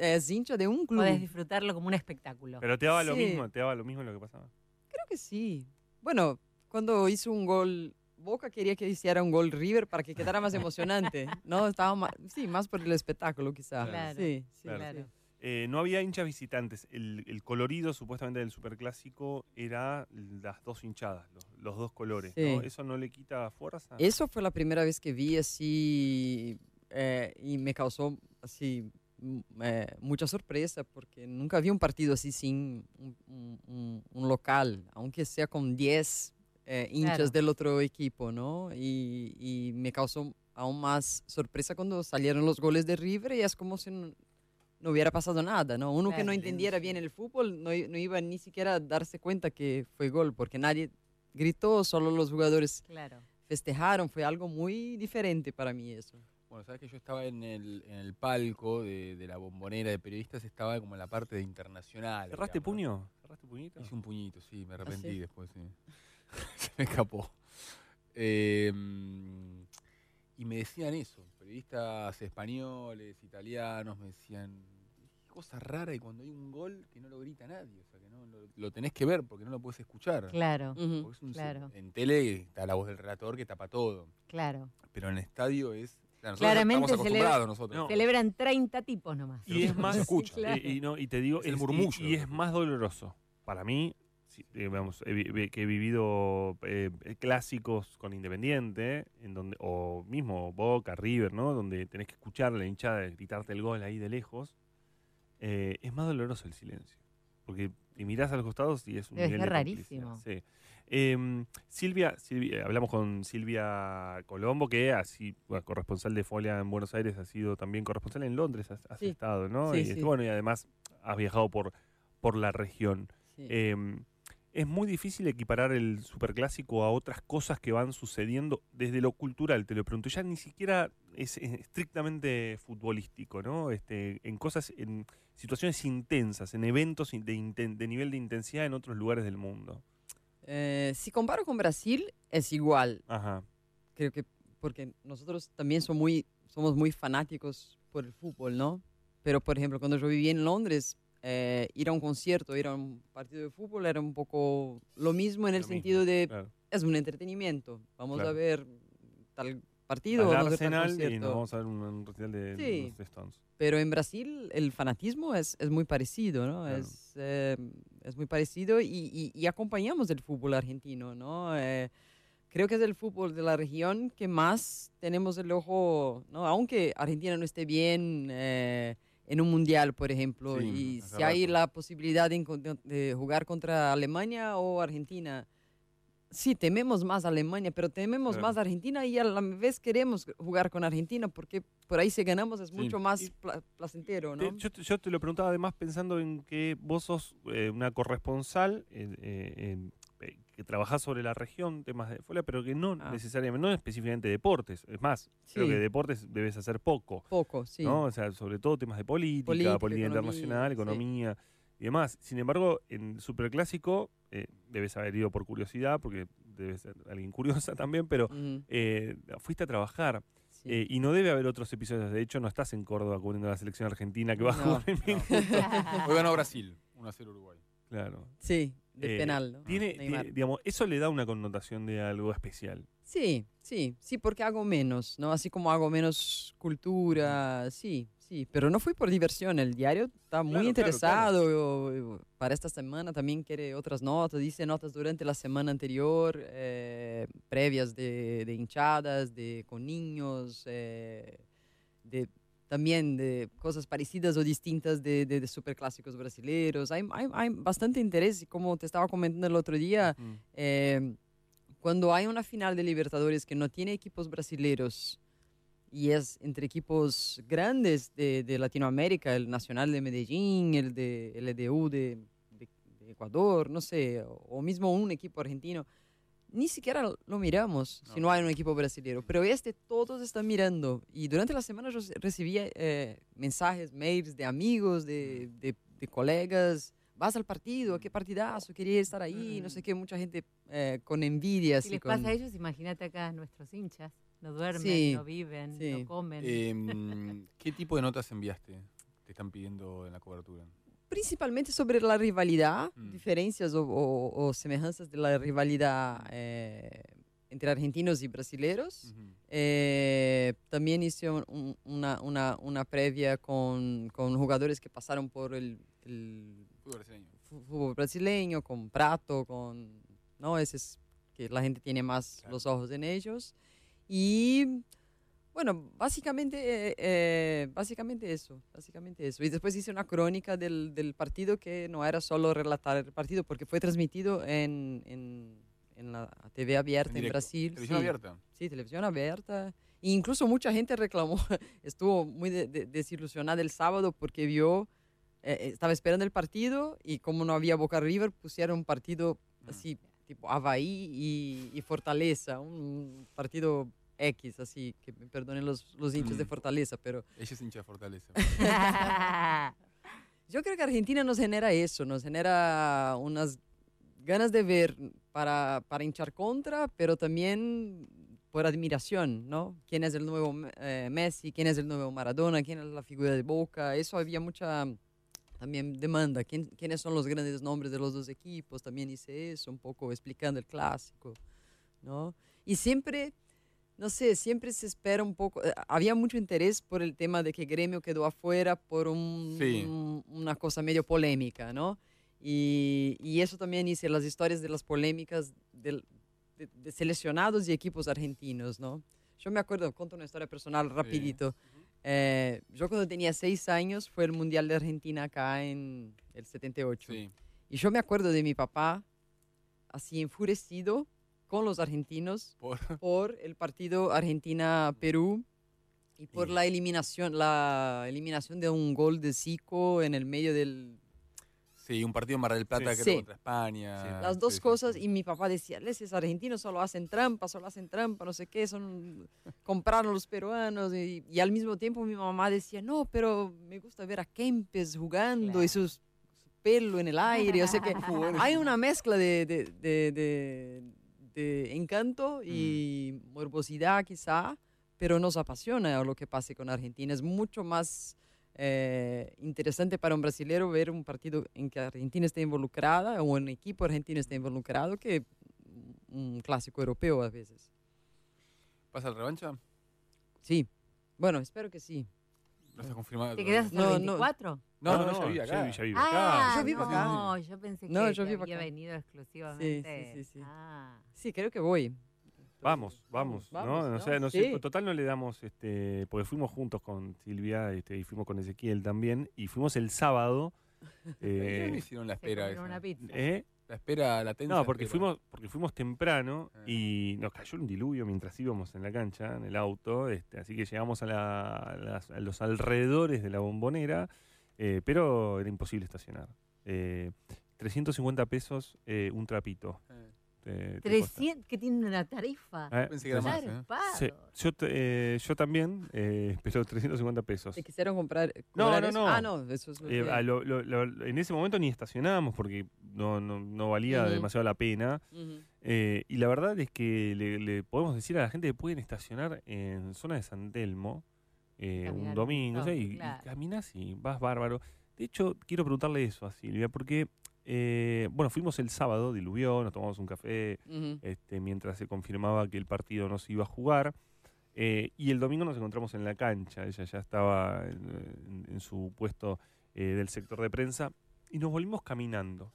es hincha de un club. Podés disfrutarlo como un espectáculo. Pero te daba lo Sí. mismo, te daba lo mismo lo que pasaba. Creo que sí. Bueno, cuando hizo un gol Boca, quería que hiciera un gol River para que quedara más emocionante. No, estaba más, sí, más por el espectáculo quizá. Claro. Sí, sí, Claro. sí. Eh, no había hinchas visitantes. El, el colorido supuestamente del superclásico era las dos hinchadas, los, los dos colores. ¿no? Sí. ¿Eso no le quita fuerza? Eso fue la primera vez que vi así eh, y me causó así eh, mucha sorpresa porque nunca vi un partido así sin un, un- un- un local, aunque sea con 10 eh, hinchas Claro. del otro equipo, ¿no? Y, y me causó aún más sorpresa cuando salieron los goles de River y es como si no, no hubiera pasado nada, ¿no? Uno que no entendiera bien el fútbol no, no iba ni siquiera a darse cuenta que fue gol porque nadie gritó, solo los jugadores Claro. festejaron, fue algo muy diferente para mí eso. Bueno, sabes que yo estaba en el, en el palco de, de la bombonera de periodistas, estaba como en la parte de internacional. ¿Cerraste digamos, ¿no? puño? ¿Cerraste puñito? Hice un puñito, sí, me arrepentí sí? después, sí. Se me escapó. Eh, y me decían eso, periodistas españoles, italianos, me decían, "Qué cosa rara y cuando hay un gol que no lo grita nadie, o sea, que no lo, lo tenés que ver porque no lo puedes escuchar. Claro. Es un- claro. En tele está la voz del relator que tapa todo, Claro. pero en el estadio es... claro, Claramente nosotros. No. Celebran 30 tipos nomás. Y es más, se escucha. Claro. y, y no, y te digo, Es el y- murmullo y, es más doloroso. Para mí, sí, vi- que he vivido eh, clásicos con Independiente, en donde, o mismo Boca, River, ¿no? Donde tenés que escuchar a la hinchada gritarte el gol ahí de lejos. eh, es más doloroso el silencio. Porque te mirás a los costados y es un Debe nivel ser de complicidad, rarísimo. sí. Em, Silvia, Silvia- hablamos con Silvia Colombo, que así, bueno, corresponsal de Folia en Buenos Aires, ha sido también corresponsal en Londres, has, has Sí. estado, ¿no? Sí, y, sí. Bueno, y además has viajado por, por la región. Em, es muy difícil equiparar el superclásico a otras cosas que van sucediendo desde lo cultural, te lo pregunto. Ya ni siquiera es eh, estrictamente futbolístico, ¿no? Este, en cosas, en situaciones intensas, en eventos in- de, inten- de nivel de intensidad en otros lugares del mundo. Eh, si comparo con Brasil, es igual. Ajá. Creo que porque nosotros también somos muy, somos muy fanáticos por el fútbol, ¿no? Pero, por ejemplo, cuando yo vivía en Londres, eh, ir a un concierto, ir a un partido de fútbol era un poco lo mismo en el Lo mismo, sentido de Claro. es un entretenimiento. Vamos Claro. a ver tal partido Al Arsenal y concierto. nos vamos a ver un, un recital de Sí. los Stones. Pero en Brasil el fanatismo es, es muy parecido, ¿no? Claro. Es, eh, es muy parecido y, y- y acompañamos el fútbol argentino, ¿no? Eh, creo que es el fútbol de la región que más tenemos el ojo, ¿no? Aunque Argentina no esté bien eh, en un mundial, por ejemplo, Sí, y si hay rato. la posibilidad de, de jugar contra Alemania o Argentina. Sí, tememos más a Alemania, pero tememos Claro. más a Argentina y a la vez queremos jugar con Argentina porque por ahí si ganamos es Sí. mucho más pla- placentero, Te- ¿no? yo, te- yo te lo preguntaba además pensando en que vos sos eh, una corresponsal eh, eh, en- que trabajás sobre la región, temas de folia, pero que no Ah. necesariamente, no específicamente deportes. Es más, creo que deportes debes hacer poco, Poco, sí. ¿no? O sea, sobre todo temas de política, política, Política, internacional, economía, economía y demás. Sin embargo, en Superclásico eh, debes haber ido por curiosidad, porque debes ser alguien curiosa también, pero eh, fuiste a trabajar. sí. Eh, y no debe haber otros episodios. De hecho, no estás en Córdoba cubriendo la selección argentina que va a jugar en No. Hoy ganó Brasil, 1-0 Uruguay. Claro. sí, de Eh, penal. ¿no? Tiene, Neymar. tiene- digamos, eso le da una connotación de algo especial. Sí, sí, sí, porque hago menos, ¿no? Así como hago menos cultura, sí, sí, pero no fui por diversión, el diario está muy Claro, claro, interesado o- o para esta semana también quiere otras notas, dice notas durante la semana anterior, eh, previas de, de hinchadas, de con niños, eh, de también de cosas parecidas o distintas de, de, de superclásicos brasileños. Hay, hay, hay bastante interés y como te estaba comentando el otro día, Mm. eh, cuando hay una final de Libertadores que no tiene equipos brasileños y es entre equipos grandes de, de Latinoamérica, el Nacional de Medellín, el de el EDU de, de- de Ecuador, no sé, o, mismo un equipo argentino, ni siquiera lo miramos si No. no hay un equipo brasileño. Pero este todos están mirando. Y durante la semana yo recibía eh, mensajes, mails de amigos, de, de- de colegas. Vas al partido, qué partidazo, quería estar ahí, no sé qué, mucha gente eh, con envidia. Si así, les con- pasa a ellos, imagínate acá a nuestros hinchas. No duermen, Sí, no viven, sí. no comen. Em, ¿Qué tipo de notas enviaste? Te están pidiendo en la cobertura. Principalmente sobre la rivalidad, Mm. diferencias o, o- o semejanzas de la rivalidad eh, entre argentinos y brasileños. Ujú. Eh, también hice un- un- una, una, una previa con, con jugadores que pasaron por el, el Fútbol brasileño. fútbol brasileño, con Prato, con no esos que la gente tiene más Claro. los ojos en ellos. Y bueno, básicamente, eh, eh, básicamente eso, básicamente eso. Y después hice una crónica del, del partido que no era solo relatar el partido, porque fue transmitido en, en, en la TV abierta en, directo. Brasil. Televisión sí. abierta. Sí, televisión abierta. E incluso mucha gente reclamó, estuvo muy de- de- desilusionada el sábado porque vio, eh, eh, estaba esperando el partido y como no había Boca River, pusieron un partido Mm. así, tipo Havaí y, y Fortaleza, un partido X, así, que me perdonen los, los hinchas de Mm. Fortaleza, pero Ella es hincha de Fortaleza. yo creo que Argentina nos genera eso, nos genera unas ganas de ver para, para hinchar contra, pero también por admiración, ¿no? ¿Quién es el nuevo eh, Messi? ¿Quién es el nuevo Maradona? ¿Quién es la figura de Boca? Eso había mucha también demanda. ¿Quién, ¿Quiénes son los grandes nombres de los dos equipos? También hice eso, un poco explicando el clásico, ¿no? Y siempre, no sé, siempre se espera un poco. eh, había mucho interés por el tema de que Gremio quedó afuera por un- Sí. un- una cosa medio polémica, ¿no? Y, y eso también hice las historias de las polémicas del- de, de seleccionados y equipos argentinos, ¿no? Yo me acuerdo, cuento una historia personal rapidito. Eh, yo cuando tenía seis años fue el Mundial de Argentina acá en el 78. Sí. Y yo me acuerdo de mi papá así enfurecido con los argentinos Por- por el partido Argentina-Perú y por Y- la eliminación, la eliminación de un gol de Zico en el medio del... Sí, un partido en Mar del Plata Sí. que Sí. contra España. Sí. Las dos Sí, sí, cosas sí. y mi papá decía, esos argentinos solo hacen trampa, solo hacen trampa, no sé qué, son compraron los peruanos y, y al mismo tiempo mi mamá decía, no, pero me gusta ver a Kempes jugando Claro. y sus su pelo en el aire, o sea que hay una mezcla de, de, de- de- de encanto y morbosidad quizá, pero nos apasiona lo que pase con Argentina. Es mucho más eh, interesante para un brasilero ver un partido en que Argentina esté involucrada o un equipo argentino esté involucrado que un clásico europeo a veces. ¿Pasa el revancha? Sí, bueno, espero que sí. No está confirmado. ¿Te quedas hasta No, el no. 24? No, no, no, ya vive ya acá. vi- ya vive Ah, acá. Yo vivo acá. no, yo pensé que, No, yo que vivo había acá. venido exclusivamente. sí, sí. Ah. Sí, creo que voy. Vamos, vamos, vamos, ¿no? ¿no? O sea, no sé, Sí. total no le damos, este, porque fuimos juntos con Silvia este, y fuimos con Ezequiel también, y fuimos el sábado. ¿Qué eh, hicieron la Se espera esa? una pizza. ¿eh? La espera, la tensa No, porque espera. fuimos, porque fuimos temprano Ah. y nos cayó un diluvio mientras íbamos en la cancha, en el auto, este, así que llegamos a, la- a las- a los alrededores de la bombonera, eh, pero era imposible estacionar. Eh, 350 pesos eh, un trapito. Eh, eh, te cuesta. 300, que tiene una tarifa. Eh, Pensé que era más, ¿eh? Zarpado. Sí, yo, eh, también, eh, pero 350 pesos. ¿Te quisieron comprar? No, no, eso? no. Ah, no, eso es lo Eh, que- a lo- lo- lo- en ese momento ni estacionábamos porque no, no, no valía demasiado la pena. Eh, y la verdad es que le, le podemos decir a la gente que pueden estacionar en zona de San Telmo eh, un domingo y, y caminas y vas bárbaro. De hecho, quiero preguntarle eso a Silvia porque, eh, bueno, fuimos el sábado, diluvió, nos tomamos un café este, mientras se confirmaba que el partido no se iba a jugar. eh, y el domingo nos encontramos en la cancha, ella ya estaba en, en- en su puesto eh, del sector de prensa, y nos volvimos caminando.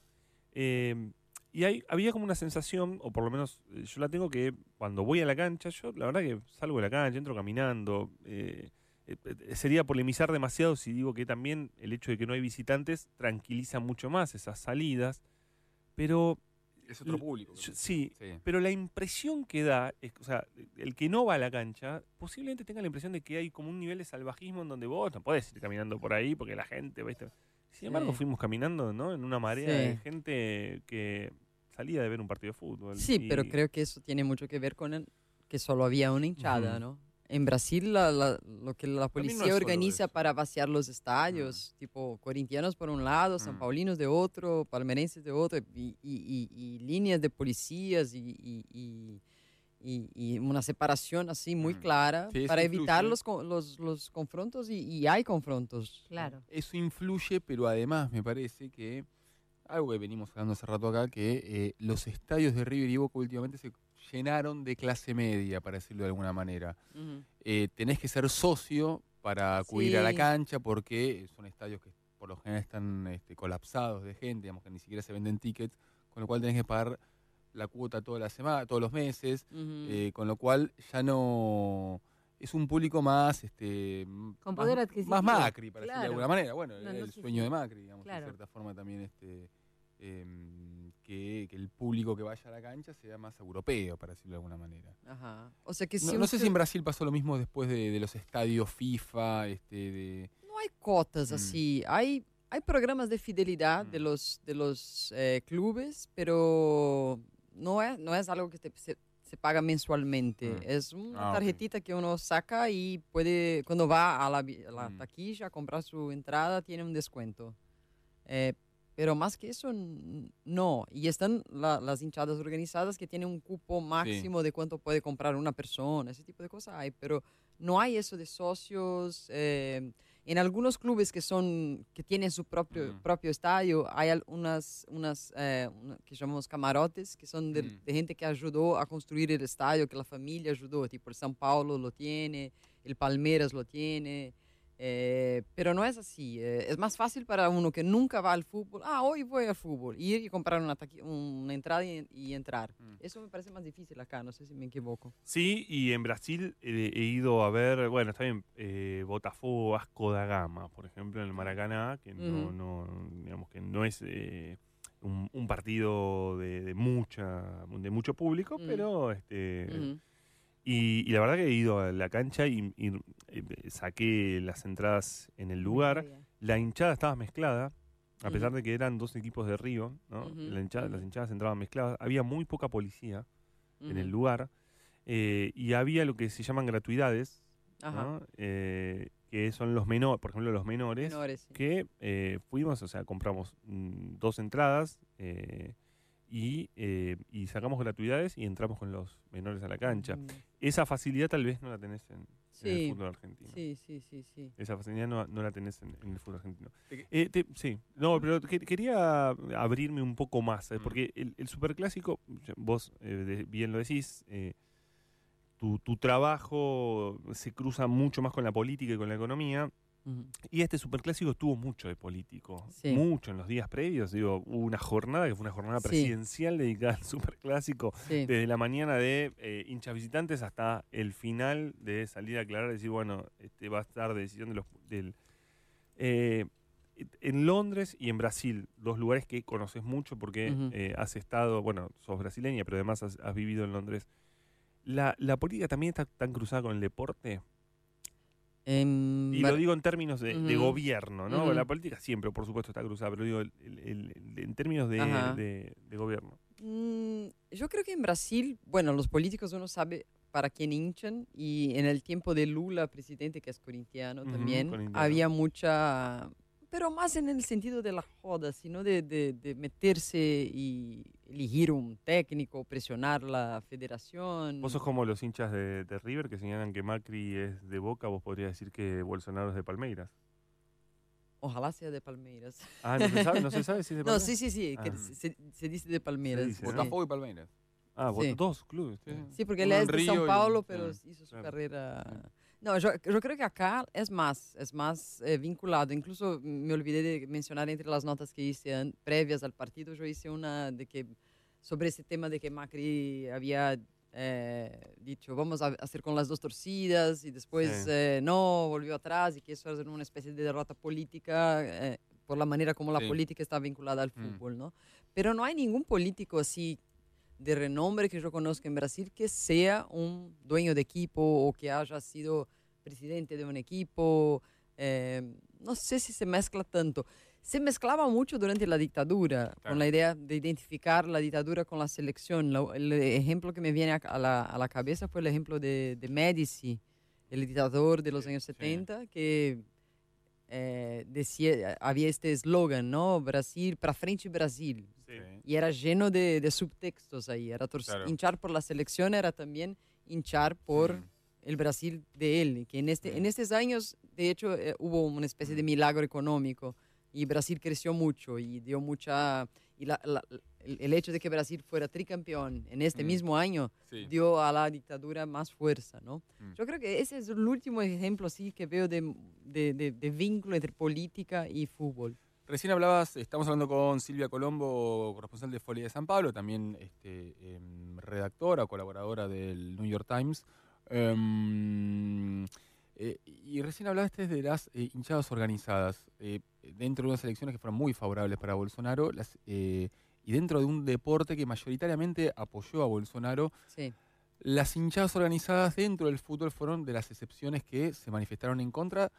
Eh, y hay, había como una sensación, o por lo menos eh, yo la tengo que cuando voy a la cancha, yo la verdad que salgo de la cancha, entro caminando. Eh, sería polemizar demasiado si digo que también el hecho de que no hay visitantes tranquiliza mucho más esas salidas. Pero Es otro público. yo- sí, Sí. pero la impresión que da, es, o sea, el que no va a la cancha, posiblemente tenga la impresión de que hay como un nivel de salvajismo en donde vos no podés ir caminando por ahí porque la gente, ¿viste? Sin embargo, Sí. fuimos caminando, ¿no? En una marea Sí. de gente que salida de ver un partido de fútbol. Sí, pero creo que eso tiene mucho que ver con el- que solo había una hinchada. ¿no? En Brasil, la- la- lo que la no policía solo organiza para vaciar los estadios, tipo corintianos por un lado, San Mm. Paulinos de otro, palmeirenses de otro, y, y- y- y líneas de policías y, y- y- y- y una separación así muy Mm. clara Sí, para evitar los, los, los confrontos y, y hay confrontos. Claro. Eso influye, pero además me parece que algo que venimos hablando hace rato acá, que eh, los estadios de River y Boca últimamente se llenaron de clase media, para decirlo de alguna manera. Eh, tenés que ser socio para acudir a la cancha porque son estadios que por lo general están este, colapsados de gente, digamos que ni siquiera se venden tickets, con lo cual tenés que pagar la cuota toda la semana, todos los meses, eh, con lo cual ya no es un público más este Con más- poder adquisitivo. más Macri para decirlo de alguna manera bueno No, era no el sueño de Macri digamos Claro. de cierta forma también este em, que, que el público que vaya a la cancha sea más europeo para decirlo de alguna manera Ajá. O sea que no, si no un sé si en Brasil pasó lo mismo después de, de los estadios FIFA este de No hay cotas Mm. así. Hay, hay programas de fidelidad de Mm. los, de los eh, clubes, pero no es, no es algo que te- se, se paga mensualmente. Mm. Es una Ah, tarjetita que uno saca y puede, cuando va a la, a la Mm. taquilla a comprar su entrada, tiene un descuento. Eh, pero más que eso, no. Y están la- las hinchadas organizadas que tienen un cupo máximo de cuánto puede comprar una persona, ese tipo de cosas hay, pero no hay eso de socios. eh, en algunos clubes que son que tienen su propio Mm. propio estadio hay unas unas eh, una- que llamamos camarotes que son de, Mm. de gente que ayudó a construir el estadio que la familia ayudó tipo el São Paulo lo tiene el Palmeiras lo tiene eh, pero no es así eh, es más fácil para uno que nunca va al fútbol ah hoy voy al fútbol ir y comprar una, una entrada y, y entrar Mm. eso me parece más difícil acá no sé si me equivoco Sí, y en Brasil eh, he ido a ver, bueno, está bien, Botafogo Vasco da Gama, por ejemplo, en el Maracaná, que no, no, digamos que no es eh, un, un partido de, de mucha de mucho público, Mm. pero este. Y, y la verdad que he ido a la cancha y, y, eh, saqué las entradas en el lugar. La hinchada estaba mezclada, a pesar de que eran dos equipos de Río, ¿no? La hinchada- las hinchadas entraban mezcladas. Había muy poca policía en el lugar eh, y había lo que se llaman gratuidades, Ajá. ¿no? Eh, que son los menores, por ejemplo, los menores, Menores, sí. que eh, fuimos, o sea, compramos mm, dos entradas eh, y, eh, y sacamos gratuidades y entramos con los menores a la cancha. Ujú. Esa facilidad tal vez no la tenés en, en el fútbol argentino. Sí, sí, sí, sí. Esa facilidad no, no la tenés en, en el fútbol argentino. Eh, te- sí, no, pero que- quería abrirme un poco más, ¿sabes? Mm. porque el, el superclásico, vos eh, de- bien lo decís, eh, tu, tu trabajo se cruza mucho más con la política y con la economía, Y este superclásico tuvo mucho de político, Sí. mucho en los días previos, digo, hubo una jornada que fue una jornada Sí. presidencial dedicada al superclásico, Sí. desde la mañana de eh, hinchas visitantes hasta el final de salir a aclarar, decir, bueno, este va a estar de decisión de los, del... eh, en Londres y en Brasil, dos lugares que conoces mucho porque eh, has estado, bueno, sos brasileña, pero además has, has vivido en Londres. La, ¿La política también está tan cruzada con el deporte? En Y lo digo en términos de, gobierno, ¿no? La política siempre, por supuesto, está cruzada, pero digo el- el- el- en términos de, Ajá. de- de gobierno. Mm, yo creo que en Brasil, bueno, los políticos uno sabe para quién hinchan y en el tiempo de Lula, presidente que es corintiano también, corintiano. había mucha, pero más en el sentido de la joda, sino de, de- de meterse y elegir un técnico, presionar la federación. Vos sos como los hinchas de, de River que señalan que Macri es de Boca, vos podrías decir que Bolsonaro es de Palmeiras. Ojalá sea de Palmeiras. Ah, no se sabe, no se sabe si es de No, Palmeiras. sí, sí, sí, que Ah. se, se dice de Palmeiras. dice, ¿no? sí. Botafogo y Palmeiras Ah, vos- Sí. dos clubes. Sí. Sí, porque él es de Río São y- Paulo, pero Ah, hizo su claro. carrera. No, yo, yo creo que acá es más, es más eh, vinculado. Incluso me olvidé de mencionar entre las notas que hice previas al partido, yo hice una de que sobre ese tema de que Macri había eh, dicho vamos a hacer con las dos torcidas y después Sí. eh, no, volvió atrás y que eso era una especie de derrota política eh, por la manera como la Sí. política está vinculada al Mm. fútbol, ¿no? Pero no hay ningún político así de renombre que yo conozca en Brasil que sea un dueño de equipo o que haya sido presidente de un equipo. eh, no sé si se mezcla tanto. se mezclaba mucho durante la dictadura, Claro. con la idea de identificar la dictadura con la selección. Lo- el ejemplo que me viene a, la, a la cabeza fue el ejemplo de, de Médici, el dictador de los años 70, que eh, decía, había este eslogan, ¿no? Brasil, para frente Brasil. Sí. Y era lleno de, de subtextos ahí. Era Claro. Hinchar por la selección era también hinchar por. El Brasil de él. Que en, este, en estos años, de hecho, eh, hubo una especie de milagro económico y Brasil creció mucho y dio mucha... Y la- la- el, el hecho de que Brasil fuera tricampeón en este Mm. mismo año Sí. dio a la dictadura más fuerza, ¿no? Mm. Yo creo que ese es el último ejemplo sí que veo de, de, de- de vínculo entre política y fútbol. Recién hablabas, estamos hablando con Silvia Colombo, corresponsal de Folia de San Pablo, también este, em, redactora colaboradora del New York Times. Em, eh, y recién hablaste de las eh, hinchadas organizadas. eh, dentro de unas elecciones que fueron muy favorables para Bolsonaro las, eh, y dentro de un deporte que mayoritariamente apoyó a Bolsonaro, Sí. las hinchadas organizadas dentro del fútbol fueron de las excepciones que se manifestaron en contra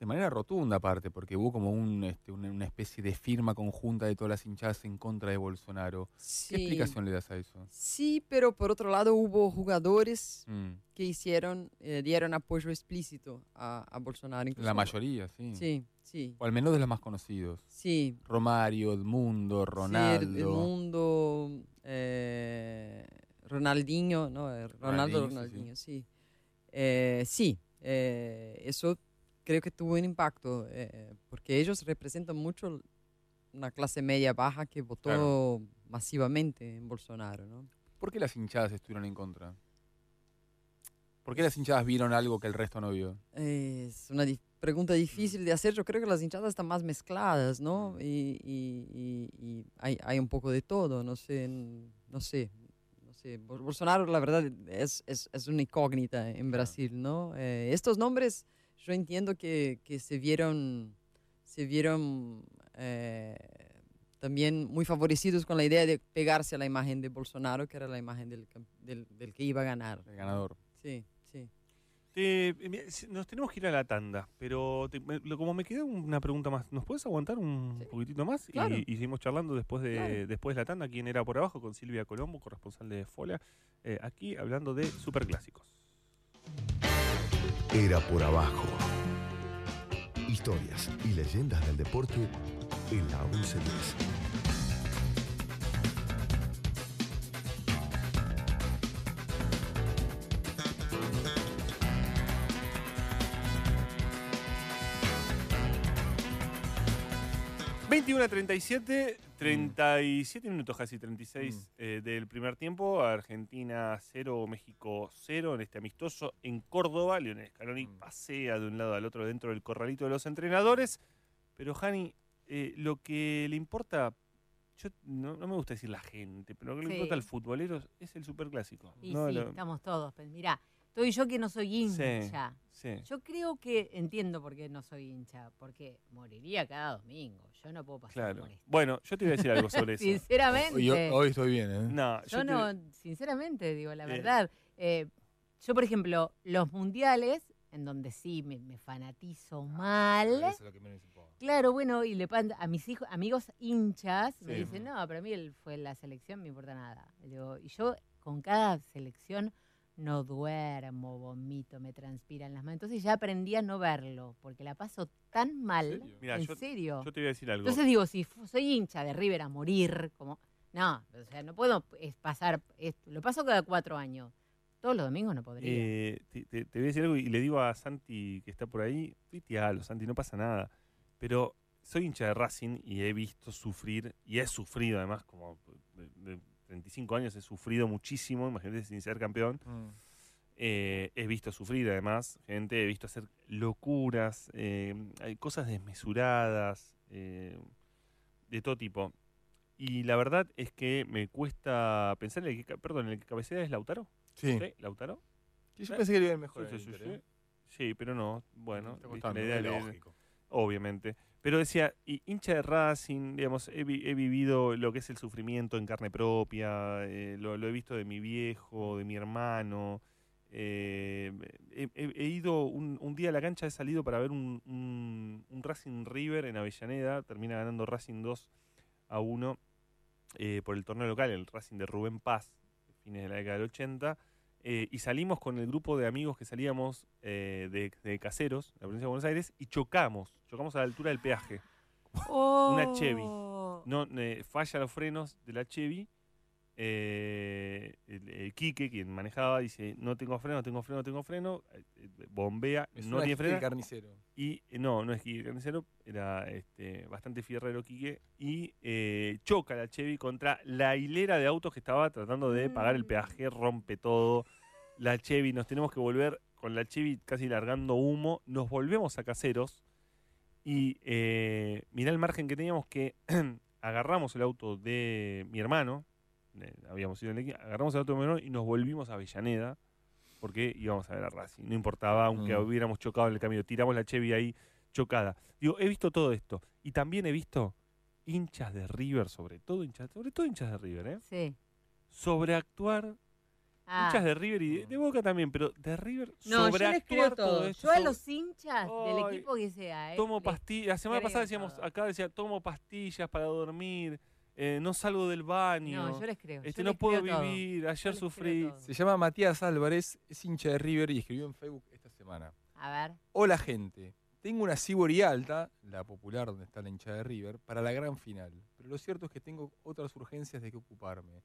de manera rotunda aparte, porque hubo como un, este, una, especie de firma conjunta de todas las hinchadas en contra de Bolsonaro. ¿Qué Sí. explicación le das a eso? Sí, pero por otro lado hubo jugadores Mm, que hicieron, eh, dieron apoyo explícito a, a Bolsonaro. incluso- La mayoría, sí. Sí, sí, O al menos de los más conocidos. sí. Romario, Edmundo, Ronaldo. Sí, el, el mundo, eh, Ronaldinho, ¿no? Eh, Ronaldo Ronaldinho, sí, Ronaldinho, sí. Sí, eh, eso creo que tuvo un impacto, eh, porque ellos representan mucho una clase media baja que votó Claro. masivamente en Bolsonaro, ¿no? ¿Por qué las hinchadas estuvieron en contra? ¿Por qué las hinchadas vieron algo que el resto no vio? Es una di- pregunta difícil de hacer. Yo creo que las hinchadas están más mezcladas, Mm. ¿no? Y, y- y- y hay, hay un poco de todo. No sé, no sé. No sé. Bol- Bolsonaro, la verdad, es, es, es una incógnita en Brasil, ¿no? Eh, estos nombres, yo entiendo que, que se vieron, se vieron eh, también muy favorecidos con la idea de pegarse a la imagen de Bolsonaro, que era la imagen del, del, del que iba a ganar. El ganador. Sí, sí. Te- eh, nos tenemos que ir a la tanda, pero te- como me queda una pregunta más, ¿nos puedes aguantar un Sí. poquitito más? Y- Claro. Y, seguimos charlando después de, Claro. después de la tanda, quién era por abajo, con Silvia Colombo, corresponsal de Folia, eh, aquí hablando de superclásicos. Era por abajo. Historias y leyendas del deporte en la 1110. A 37, 37 minutos casi, 36 Mm. eh, del primer tiempo. Argentina 0, México 0 en este amistoso en Córdoba. Lionel Scaloni Mm. pasea de un lado al otro dentro del corralito de los entrenadores. Pero, Jani, eh, lo que le importa, yo no, no me gusta decir la gente, pero lo que le importa al futbolero es el superclásico. Y ¿no? sí, Lo- estamos todos. Pero mirá, estoy yo que no soy hincha. sí. Yo creo que entiendo por qué no soy hincha, porque moriría cada domingo. Yo no puedo pasar Claro. por esto. Bueno, yo te iba a decir algo sobre eso. Sinceramente. Hoy, hoy estoy bien, ¿eh? No, yo te- no, sinceramente, digo la Eh. verdad. Eh, yo, por ejemplo, los mundiales, en donde sí me, me fanatizo mal. Eso es lo que menos. Claro, bueno, y le pan- a mis hijos, amigos hinchas me dicen, no, pero a mí fue la selección, me importa nada. Y yo con cada selección no duermo, vomito, me transpiran las manos. Entonces ya aprendí a no verlo, porque la paso tan mal. serio? Mirá, en yo- serio. Yo te voy a decir algo. Entonces digo, si soy hincha de River a morir, como. No, o sea, no puedo es, pasar. esto. lo paso cada cuatro años. Todos los domingos no podría. Eh, te, te- te voy a decir algo y le digo a Santi que está por ahí, tuitealo, Santi, no pasa nada. Pero soy hincha de Racing y he visto sufrir, y he sufrido además, como de, de 35 años he sufrido muchísimo, imagínate sin ser campeón. Mm. Eh, he visto sufrir además, gente, he visto hacer locuras, eh, hay cosas desmesuradas, eh, de todo tipo. Y la verdad es que me cuesta pensar, en el que, perdón, el que cabecea es Lautaro. Sí. ¿Sí? ¿Lautaro? Yo pensé que iba a ir mejor. Sí, en sí, sí. Sí, pero no. Bueno, la idea es lógico. obviamente. Pero decía, y hincha de Racing, digamos, he, he vivido lo que es el sufrimiento en carne propia, eh, lo, he visto de mi viejo, de mi hermano, eh, he, ido un, día a la cancha, he salido para ver un, un- un Racing River en Avellaneda, termina ganando Racing 2 a 1 eh, por el torneo local, el Racing de Rubén Paz, fines de la década del 80. Eh, y salimos con el grupo de amigos que salíamos eh, de, de Caseros, la provincia de Buenos Aires, y chocamos. Chocamos a la altura del peaje. Una Chevy. Oh. No, eh, falla los frenos de la Chevy. Eh, el, el Quique, quien manejaba, dice: No tengo freno, no tengo freno, no tengo freno. eh, eh, bombea, Es no tiene freno. carnicero. Y eh, no, no es Quique Carnicero, era este, bastante fierrero Quique. Y eh, choca la Chevy contra la hilera de autos que estaba tratando de pagar el peaje, rompe todo. La Chevy, nos tenemos que volver con la Chevy casi largando humo. Nos volvemos a caseros. Y eh, mirá el margen que teníamos que agarramos el auto de mi hermano. Eh, habíamos ido en el equipo, agarramos el auto hermano y nos volvimos a Avellaneda porque íbamos a ver a Racing. No importaba, aunque Mm. hubiéramos chocado en el camino, tiramos la Chevy ahí chocada. Digo, he visto todo esto. Y también he visto hinchas de River, sobre todo hinchas, sobre todo hinchas de River, ¿eh? Sí. Sobreactuar. Ah. Hinchas de River y de, de Boca también, pero de River No, yo les sobreactuar creo todo todo. esto. Yo a los hinchas del equipo que sea, ¿eh? tomo pastillas. La semana pasada decíamos, todo. acá decía, tomo pastillas para dormir, eh, no salgo del baño, No, yo les creo. este, yo no les puedo creo vivir, ayer sufrí. Se llama Matías Álvarez, es hincha de River y escribió en Facebook esta semana. A ver. Hola gente, tengo una Sibori alta, la popular donde está la hincha de River, para la gran final. Pero lo cierto es que tengo otras urgencias de que ocuparme.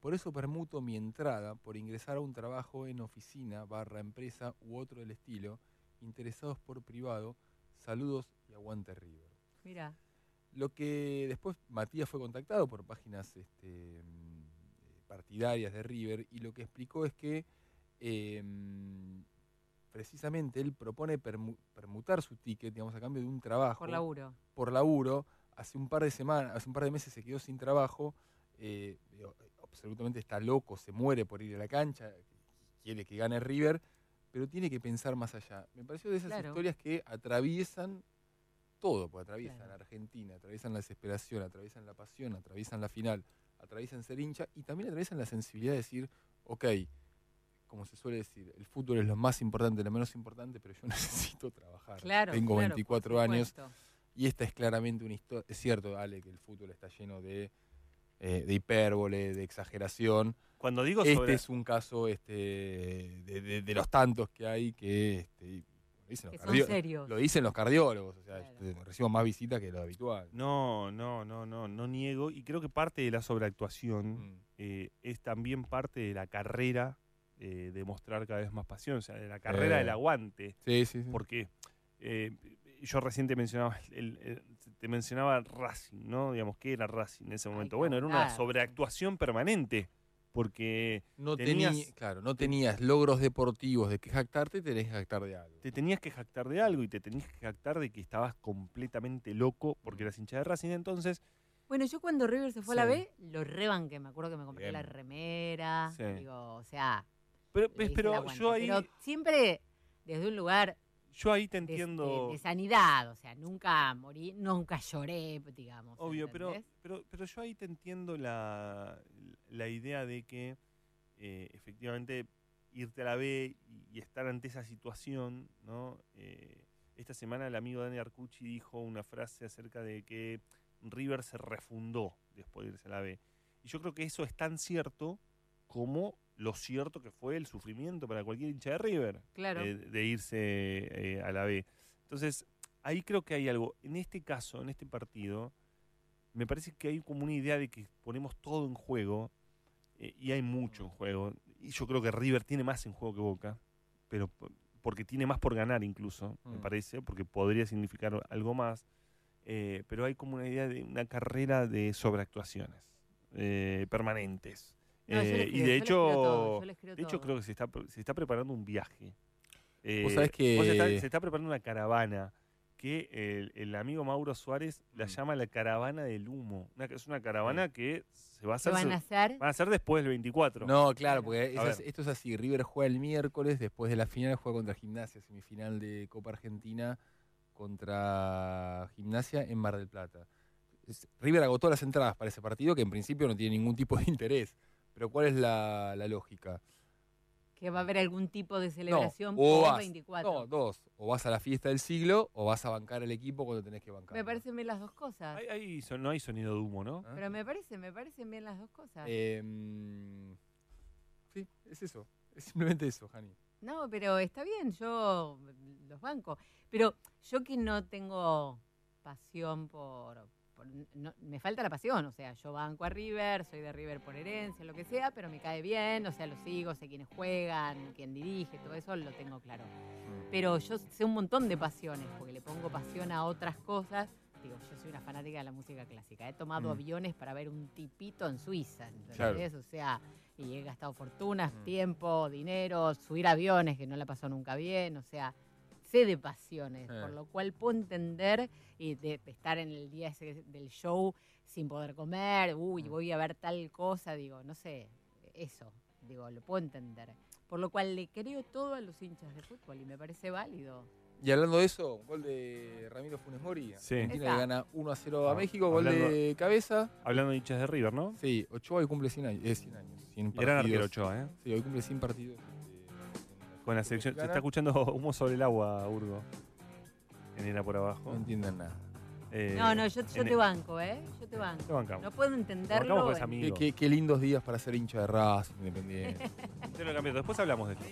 Por eso permuto mi entrada por ingresar a un trabajo en oficina, barra empresa u otro del estilo. Interesados por privado, saludos y aguante River. Mira. Lo que después Matías fue contactado por páginas este, mm, partidarias de River y lo que explicó es que eh, mm, precisamente él propone permu- permutar su ticket, digamos, a cambio de un trabajo Por laburo. por laburo. Hace un par de semanas, hace un par de meses se quedó sin trabajo. eh, absolutamente está loco, se muere por ir a la cancha, quiere que gane River, pero tiene que pensar más allá. Me pareció de esas Claro. historias que atraviesan todo, pues atraviesan Claro. Argentina, atraviesan la desesperación, atraviesan la pasión, atraviesan la final, atraviesan ser hincha y también atraviesan la sensibilidad de decir, ok, como se suele decir, el fútbol es lo más importante, lo menos importante, pero yo necesito trabajar. Claro. Tengo claro, por 24 años y esta es claramente una historia. Es cierto, Ale, que el fútbol está lleno de, eh, de hipérbole, de exageración. Cuando digo Este sobre... es un caso este, de, de- de los tantos que hay que. Este, dicen los lo dicen los cardiólogos. O sea, Claro. este, recibo más visitas que lo habitual. No, no, no, no, no niego. Y creo que parte de la sobreactuación Mm. eh, es también parte de la carrera eh, de mostrar cada vez más pasión, o sea, de la carrera Eh. del aguante. Sí, sí, sí. Porque eh, yo recién te mencionaba, el- el- te mencionaba Racing, ¿no? Digamos, ¿qué era Racing en ese momento? Bueno, era una sobreactuación permanente, porque no, tenías- tení- claro, no tenías logros deportivos de que jactarte, tenés que jactar de algo. te tenías que jactar de algo y te tenías que jactar de que estabas completamente loco porque eras hincha de Racing. Entonces, Bueno, yo cuando River se fue a la. B, lo rebanqué. Me acuerdo que me compré la Bien. remera. Sí. Digo, o sea. pero, pero yo ahí, Pero siempre desde un lugar yo ahí te de, de- entiendo. de sanidad. O sea, nunca morí, nunca lloré, digamos. Obvio, pero, pero, pero yo ahí te entiendo la, la idea de que eh, efectivamente irte a la B y, y estar ante esa situación, ¿no? Eh, esta semana el amigo Dani Arcucci dijo una frase acerca de que River se refundó después de irse a la B. Y yo creo que eso es tan cierto como lo cierto que fue el sufrimiento para cualquier hincha de River Claro. eh, de irse eh, a la B. Entonces, ahí creo que hay algo. En este caso, en este partido, me parece que hay como una idea de que ponemos todo en juego eh, y hay mucho en juego. Y yo creo que River tiene más en juego que Boca, pero porque tiene más por ganar incluso, me Mm. parece, porque podría significar algo más. eh, pero hay como una idea de una carrera de sobreactuaciones eh, permanentes. No, Eh, y de todo, hecho, de hecho creo que se está, se está preparando un viaje. Eh, Vos sabés que- vos está- se está preparando una caravana que el, el amigo Mauro Suárez la llama la caravana del humo. Una- es una caravana que se va a ¿Qué hacer, van a hacer? van a hacer después del 24. No, claro, porque esto es así. River juega el miércoles, después de la final juega contra Gimnasia, semifinal de Copa Argentina contra Gimnasia en Mar del Plata. Es- River agotó las entradas para ese partido que en principio no tiene ningún tipo de interés. Pero ¿cuál es la, la lógica? que va a haber algún tipo de celebración o por vas- 24. No, dos. O vas a la fiesta del siglo o vas a bancar al equipo cuando tenés que bancar. me parecen bien las dos cosas. Hay- hay son- no hay sonido de humo, ¿no? ¿Ah? Pero me parece, me parecen bien las dos cosas. Em, sí, es eso. Es simplemente eso, Jani. No, pero está bien, yo los banco. Pero yo que no tengo pasión por... por- no- me falta la pasión, o sea, yo banco a River, soy de River por herencia, lo que sea, pero me cae bien, o sea, lo sigo, sé quiénes juegan, quién dirige, todo eso lo tengo claro. Pero yo sé un montón de pasiones, porque le pongo pasión a otras cosas. Digo, yo soy una fanática de la música clásica. He tomado Mm. aviones para ver un tipito en Suiza, Claro. ¿entendés? O sea, y he gastado fortunas, Mm. tiempo, dinero, subir aviones, que no la pasó nunca bien, o sea, sé de pasiones, Eh. por lo cual puedo entender y de estar en el día ese del show sin poder comer, uy, Mm. voy a ver tal cosa, digo, no sé, eso, digo, lo puedo entender. Por lo cual le creo todo a los hinchas de fútbol y me parece válido. Y hablando de eso, gol de Ramiro Funes Mori. Sí. Argentina le gana 1 a 0 a Ah, México, gol hablando- de cabeza. Hablando de hinchas de River, ¿no? Sí, Ochoa hoy cumple 100 años. eh, 100 años 100 Gran arquero. Ochoa, ¿eh? Sí, hoy cumple 100 partidos. Con la selección. Se está escuchando humo sobre el agua, Urgo. En era por abajo. No entienden nada. Eh, no, no, yo, te banco, ¿eh? Yo te banco. Te bancamos. No puedo entenderlo. Qué, qué- qué lindos días para ser hincha de Racing Independiente. Te lo cambio. Después hablamos de esto.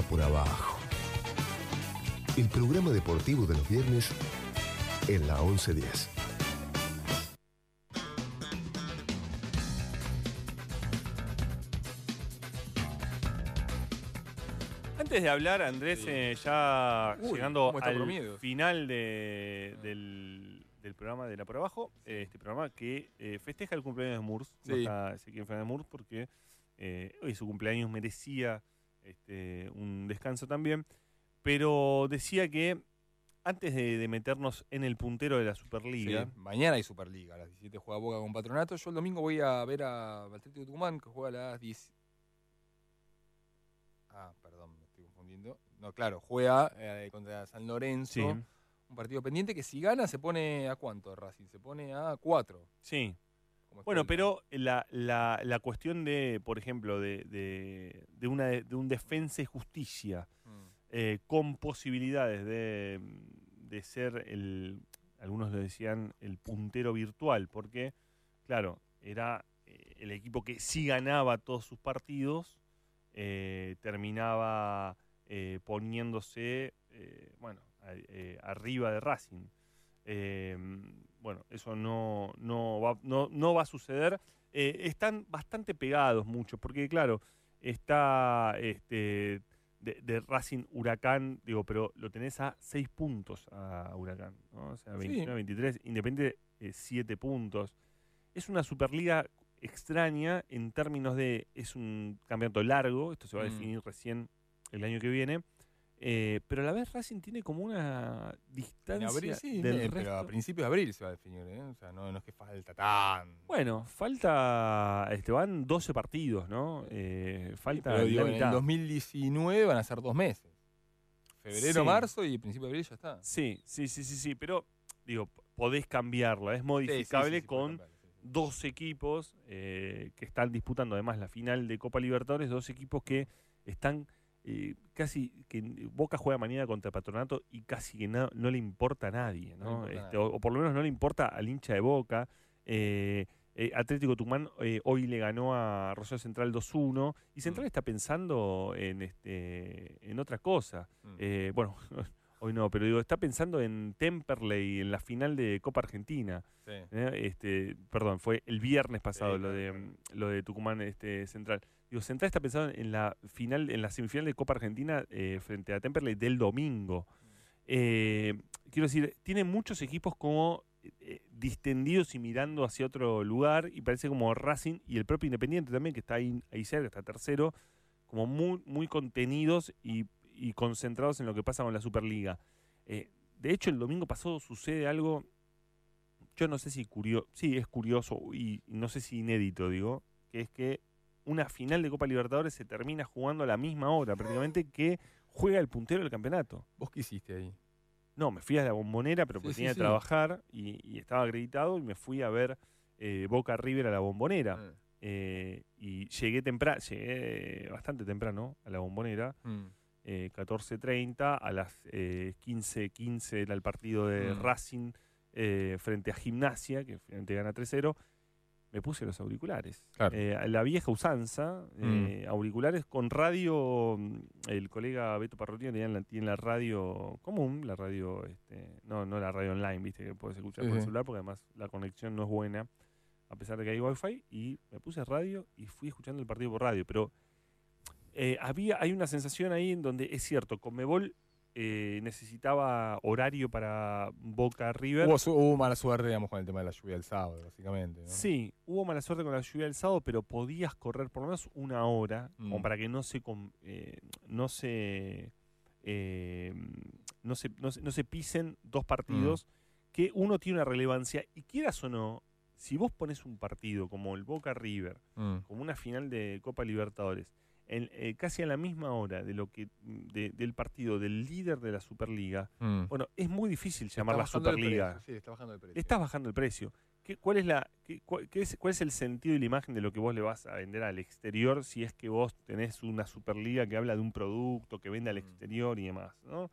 Por abajo. El programa deportivo de los viernes en la 1110. Antes Antes de hablar, Andrés, eh, ya Uy, llegando al final de- del, del programa de La Por Abajo, eh, este programa que eh, festeja el cumpleaños de Murs. No Sí. está Ezequiel Fernández Murs porque eh, hoy su cumpleaños merecía este, un descanso también. Pero decía que antes de, de meternos en el puntero de la Superliga, Sí, Mañana hay Superliga, a las 17 juega Boca con Patronato. Yo el domingo voy a ver a Atlético Tucumán, que juega a las 10. Ah, perdón, me estoy confundiendo. No, claro, juega eh, contra San Lorenzo. sí, Un partido pendiente que si gana se pone a cuánto Racing? Se pone a 4. sí. Bueno, pero la, la, la cuestión de, por ejemplo, de, de, de una, de un defensa y justicia eh, con posibilidades de, de ser el, algunos lo decían, el puntero virtual, porque, claro, era eh, el equipo que sí ganaba todos sus partidos, eh, terminaba eh, poniéndose, bueno, arriba de Racing. Eh, bueno, eso no, no, va, no, no va a suceder. Eh, están bastante pegados muchos, porque claro, está este, de, de Racing Huracán, digo, pero lo tenés a 6 puntos a Huracán, ¿no? O sea, Sí. 29, 23, Independiente 7 puntos. Es una Superliga extraña en términos de, es un campeonato largo, esto se va a Mm. definir recién el año que viene, eh, pero a la vez Racing tiene como una En distancia abril sí, del eh, pero a principios de abril se va a definir, ¿eh? O sea, no, no es que falta tan. Bueno, falta, este, van 12 partidos, ¿no? Eh, falta pero digo, la en mitad. el 2019 van a ser dos meses. Febrero, Sí. marzo y principio de abril ya está. Sí, sí, sí, sí, sí, pero digo, podés cambiarla, es Sí, sí, modificable sí, sí, con sí, sí. dos equipos eh, que están disputando además la final de Copa Libertadores, dos equipos que están eh, casi, que Boca juega mañana contra Patronato y casi que no, no le importa a nadie, No Este, o, o por lo menos no le importa al hincha de Boca. Eh, eh, Atlético Tucumán eh, hoy le ganó a Rosario Central 2-1 y Central Mm. está pensando en, este, en otra cosa. Mm. Bueno, hoy no, pero digo, está pensando en Temperley, en la final de Copa Argentina. Sí. Este, perdón, fue el viernes pasado lo de mm, lo de Tucumán este, Central. Digo, Central está pensando en la final, en la semifinal de Copa Argentina eh, frente a Temperley del domingo. Eh, quiero decir, tiene muchos equipos como eh, distendidos y mirando hacia otro lugar, y parece como Racing y el propio Independiente también, que está ahí, ahí cerca, está tercero, como muy, muy contenidos y, y concentrados en lo que pasa con la Superliga. De hecho, el domingo pasado sucede algo, yo no sé si curioso, sí, es curioso y no sé si inédito, digo, que es que una final de Copa Libertadores se termina jugando a la misma hora prácticamente que juega el puntero del campeonato. ¿Vos qué hiciste ahí? No, me fui a la bombonera, pero Sí, porque sí, tenía que sí. trabajar y, y estaba acreditado y me fui a ver eh, Boca River a la bombonera. Ah. Eh, y llegué temprano, llegué bastante temprano a la bombonera, Mm. eh, 14.30, a las eh, 15.15 era el partido de Mm. Racing frente a Gimnasia, que finalmente gana 3-0. Me puse los auriculares. Claro. Eh, la vieja usanza, eh, auriculares con radio. mm, El colega Beto Parrotino tenía la, tiene la radio común, la radio, este, no, no la radio online, viste, que puedes escuchar por el celular, porque además la conexión no es buena, a pesar de que hay wifi. Y me puse radio y fui escuchando el partido por radio. Pero eh, había, hay una sensación ahí en donde es cierto, Conmebol eh, necesitaba horario para Boca River. Hubo, hubo mala suerte, digamos, con el tema de la lluvia del sábado, básicamente. ¿no? Sí, hubo mala suerte con la lluvia del sábado, pero podías correr por lo menos una hora, como Mm. para que no se eh, no se eh, no se, no se no se pisen dos partidos que uno tiene una relevancia y quieras o no, si vos pones un partido como el Boca River, Mm. como una final de Copa Libertadores, en, eh, casi a la misma hora de lo que de- del partido del líder de la Superliga, Mm. bueno, es muy difícil llamarla Superliga. precio, Sí, está bajando el precio. Le estás bajando el precio. ¿Qué, cuál, es la, qué- cuál, qué es, ¿Cuál es el sentido y la imagen de lo que vos le vas a vender al exterior si es que vos tenés una Superliga que habla de un producto, que vende al Mm. exterior y demás? ¿no?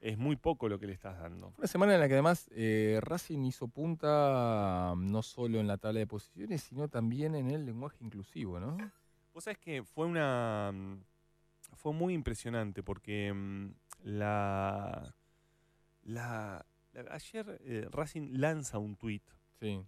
Es muy poco lo que le estás dando. Una semana en la que además eh, Racing hizo punta mm, no solo en la tabla de posiciones, sino también en el lenguaje inclusivo, ¿no? Vos sabés que fue una. mm, Fue muy impresionante porque mm, la. la, la- ayer eh, Racing lanza un tweet Sí.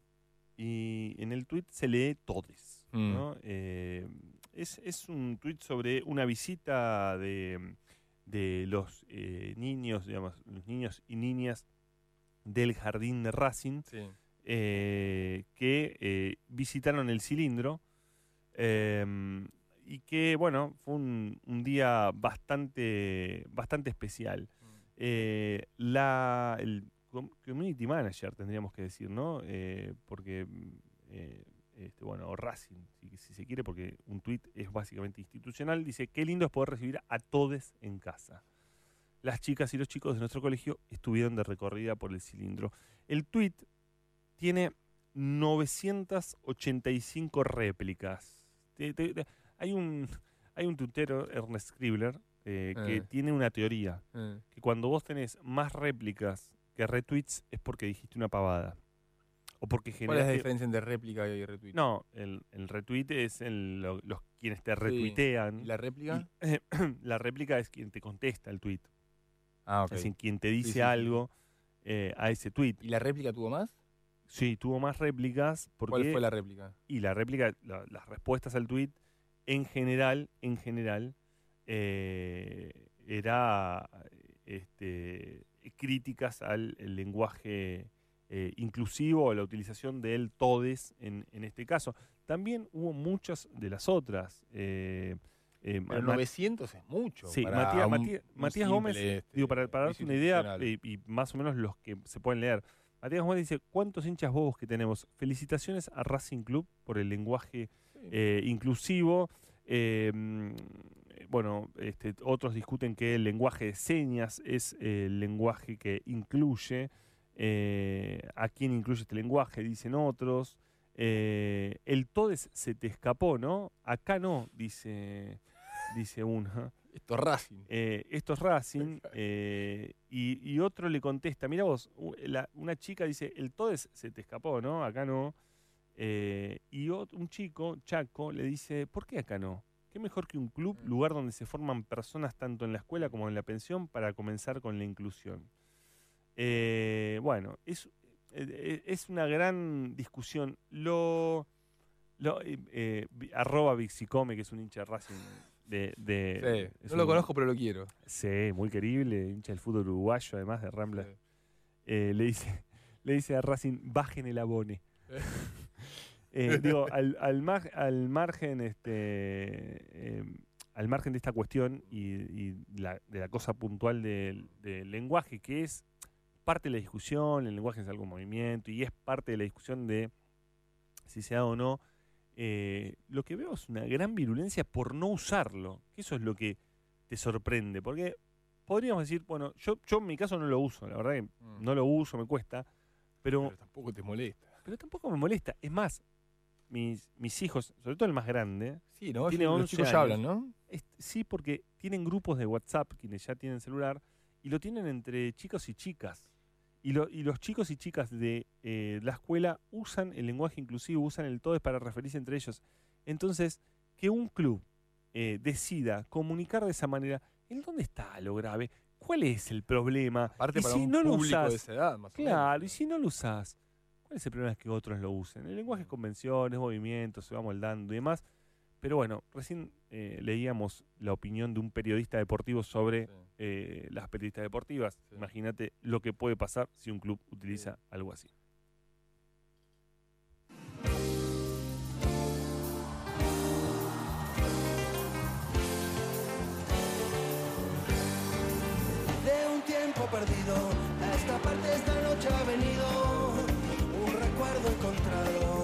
y en el tweet se lee todes. Mm. ¿no? Eh, es, es un tweet sobre una visita de de los eh, niños, digamos, los niños y niñas del jardín de Racing Sí. que visitaron el cilindro em, y que, bueno, fue un, día bastante, bastante especial. Eh, la, el com- community manager, tendríamos que decir, ¿no? Eh, porque, eh, este, bueno, o Racing, si, si se quiere, porque un tuit es básicamente institucional, dice, qué lindo es poder recibir a todes en casa. Las chicas y los chicos de nuestro colegio estuvieron de recorrida por el cilindro. El tuit tiene 985 réplicas. Te- te- te- hay un hay un tuitero, Ernest Scribbler, eh, que Eh. tiene una teoría, Eh, que cuando vos tenés más réplicas que retweets es porque dijiste una pavada. O porque ¿Cuál es la diferencia entre réplica y retweet? No, el, el retweet es el- lo- los quienes te Sí. retuitean. ¿Y la réplica? Y- la réplica es quien te contesta el tweet. Ah, ok. Es decir, quien te dice sí, sí. algo eh, a ese tweet. ¿Y la réplica tuvo más? Sí, tuvo más réplicas porque ¿Cuál fue la réplica? y la réplica, la- las respuestas al tweet en general, en general, eh, era este, críticas al lenguaje eh, inclusivo o la utilización del todes en, en este caso. También hubo muchas de las otras. eh, eh, Pero Ma- 900 es mucho. Sí, para Matías, un- Matías- un Matías simple, Gómez, este, digo, para, para darte una idea eh, y, más o menos los que se pueden leer. Matías Gómez dice, ¿cuántos hinchas bobos que tenemos? Felicitaciones a Racing Club por el lenguaje eh, inclusivo. Eh, mm, bueno, este, otros discuten que el lenguaje de señas es el lenguaje que incluye. Eh, ¿A quién incluye este lenguaje? Dicen otros. Eh, el todes se te escapó, ¿no? Acá no, dice, dice una. Esto es Racing. Eh, esto es Racing. eh, y, y otro le contesta, mira vos, la- una chica dice, el Todes se te escapó, ¿no? Acá no. Eh, y ot- un chico, Chaco, le dice, ¿por qué acá no? ¿Qué mejor que un club, lugar donde se forman personas tanto en la escuela como en la pensión para comenzar con la inclusión? Eh, bueno, es, eh, es una gran discusión. Lo, lo eh, arroba Vixicome, que es un hincha de Racing de... de- Sí, es no lo conozco, pero lo quiero. Sí, muy querible, hincha del fútbol uruguayo, además de Rambla. Sí. Eh, le, dice, le dice a Racing, bajen el abone. Eh. Eh, digo, al, al, mar- al margen, este, eh, al margen de esta cuestión y, y la- de la cosa puntual del, lenguaje, que es parte de la discusión, el lenguaje es algo en movimiento y es parte de la discusión de si se da o no. Eh, lo que veo es una gran virulencia por no usarlo, que eso es lo que te sorprende, porque podríamos decir, bueno, yo, yo en mi caso no lo uso, la verdad que Mm. no lo uso, me cuesta, pero, Pero tampoco te molesta. pero tampoco me molesta. Es más, mis, mis hijos, sobre todo el más grande, Sí, ¿no? Tiene Los 11 chicos ya hablan, ¿no? es- sí, porque tienen grupos de WhatsApp, quienes ya tienen celular, y lo tienen entre chicos y chicas. Y, lo- y los chicos y chicas de eh, la escuela usan el lenguaje inclusivo, usan el todes para referirse entre ellos. Entonces, que un club eh, decida comunicar de esa manera, ¿en dónde está lo grave? ¿Cuál es el problema? Aparte y para si un no lo público de usás, esa edad, más o Claro, y si no lo usás, ¿cuál es el problema? Es que otros lo usen. El lenguaje es convenciones, movimientos, se va moldando y demás. Pero bueno, recién eh, leíamos la opinión de un periodista deportivo sobre Sí. eh, las periodistas deportivas. Sí. Imagínate lo que puede pasar si un club utiliza algo así. de un tiempo perdido. A esta parte esta noche ha venido un recuerdo encontrado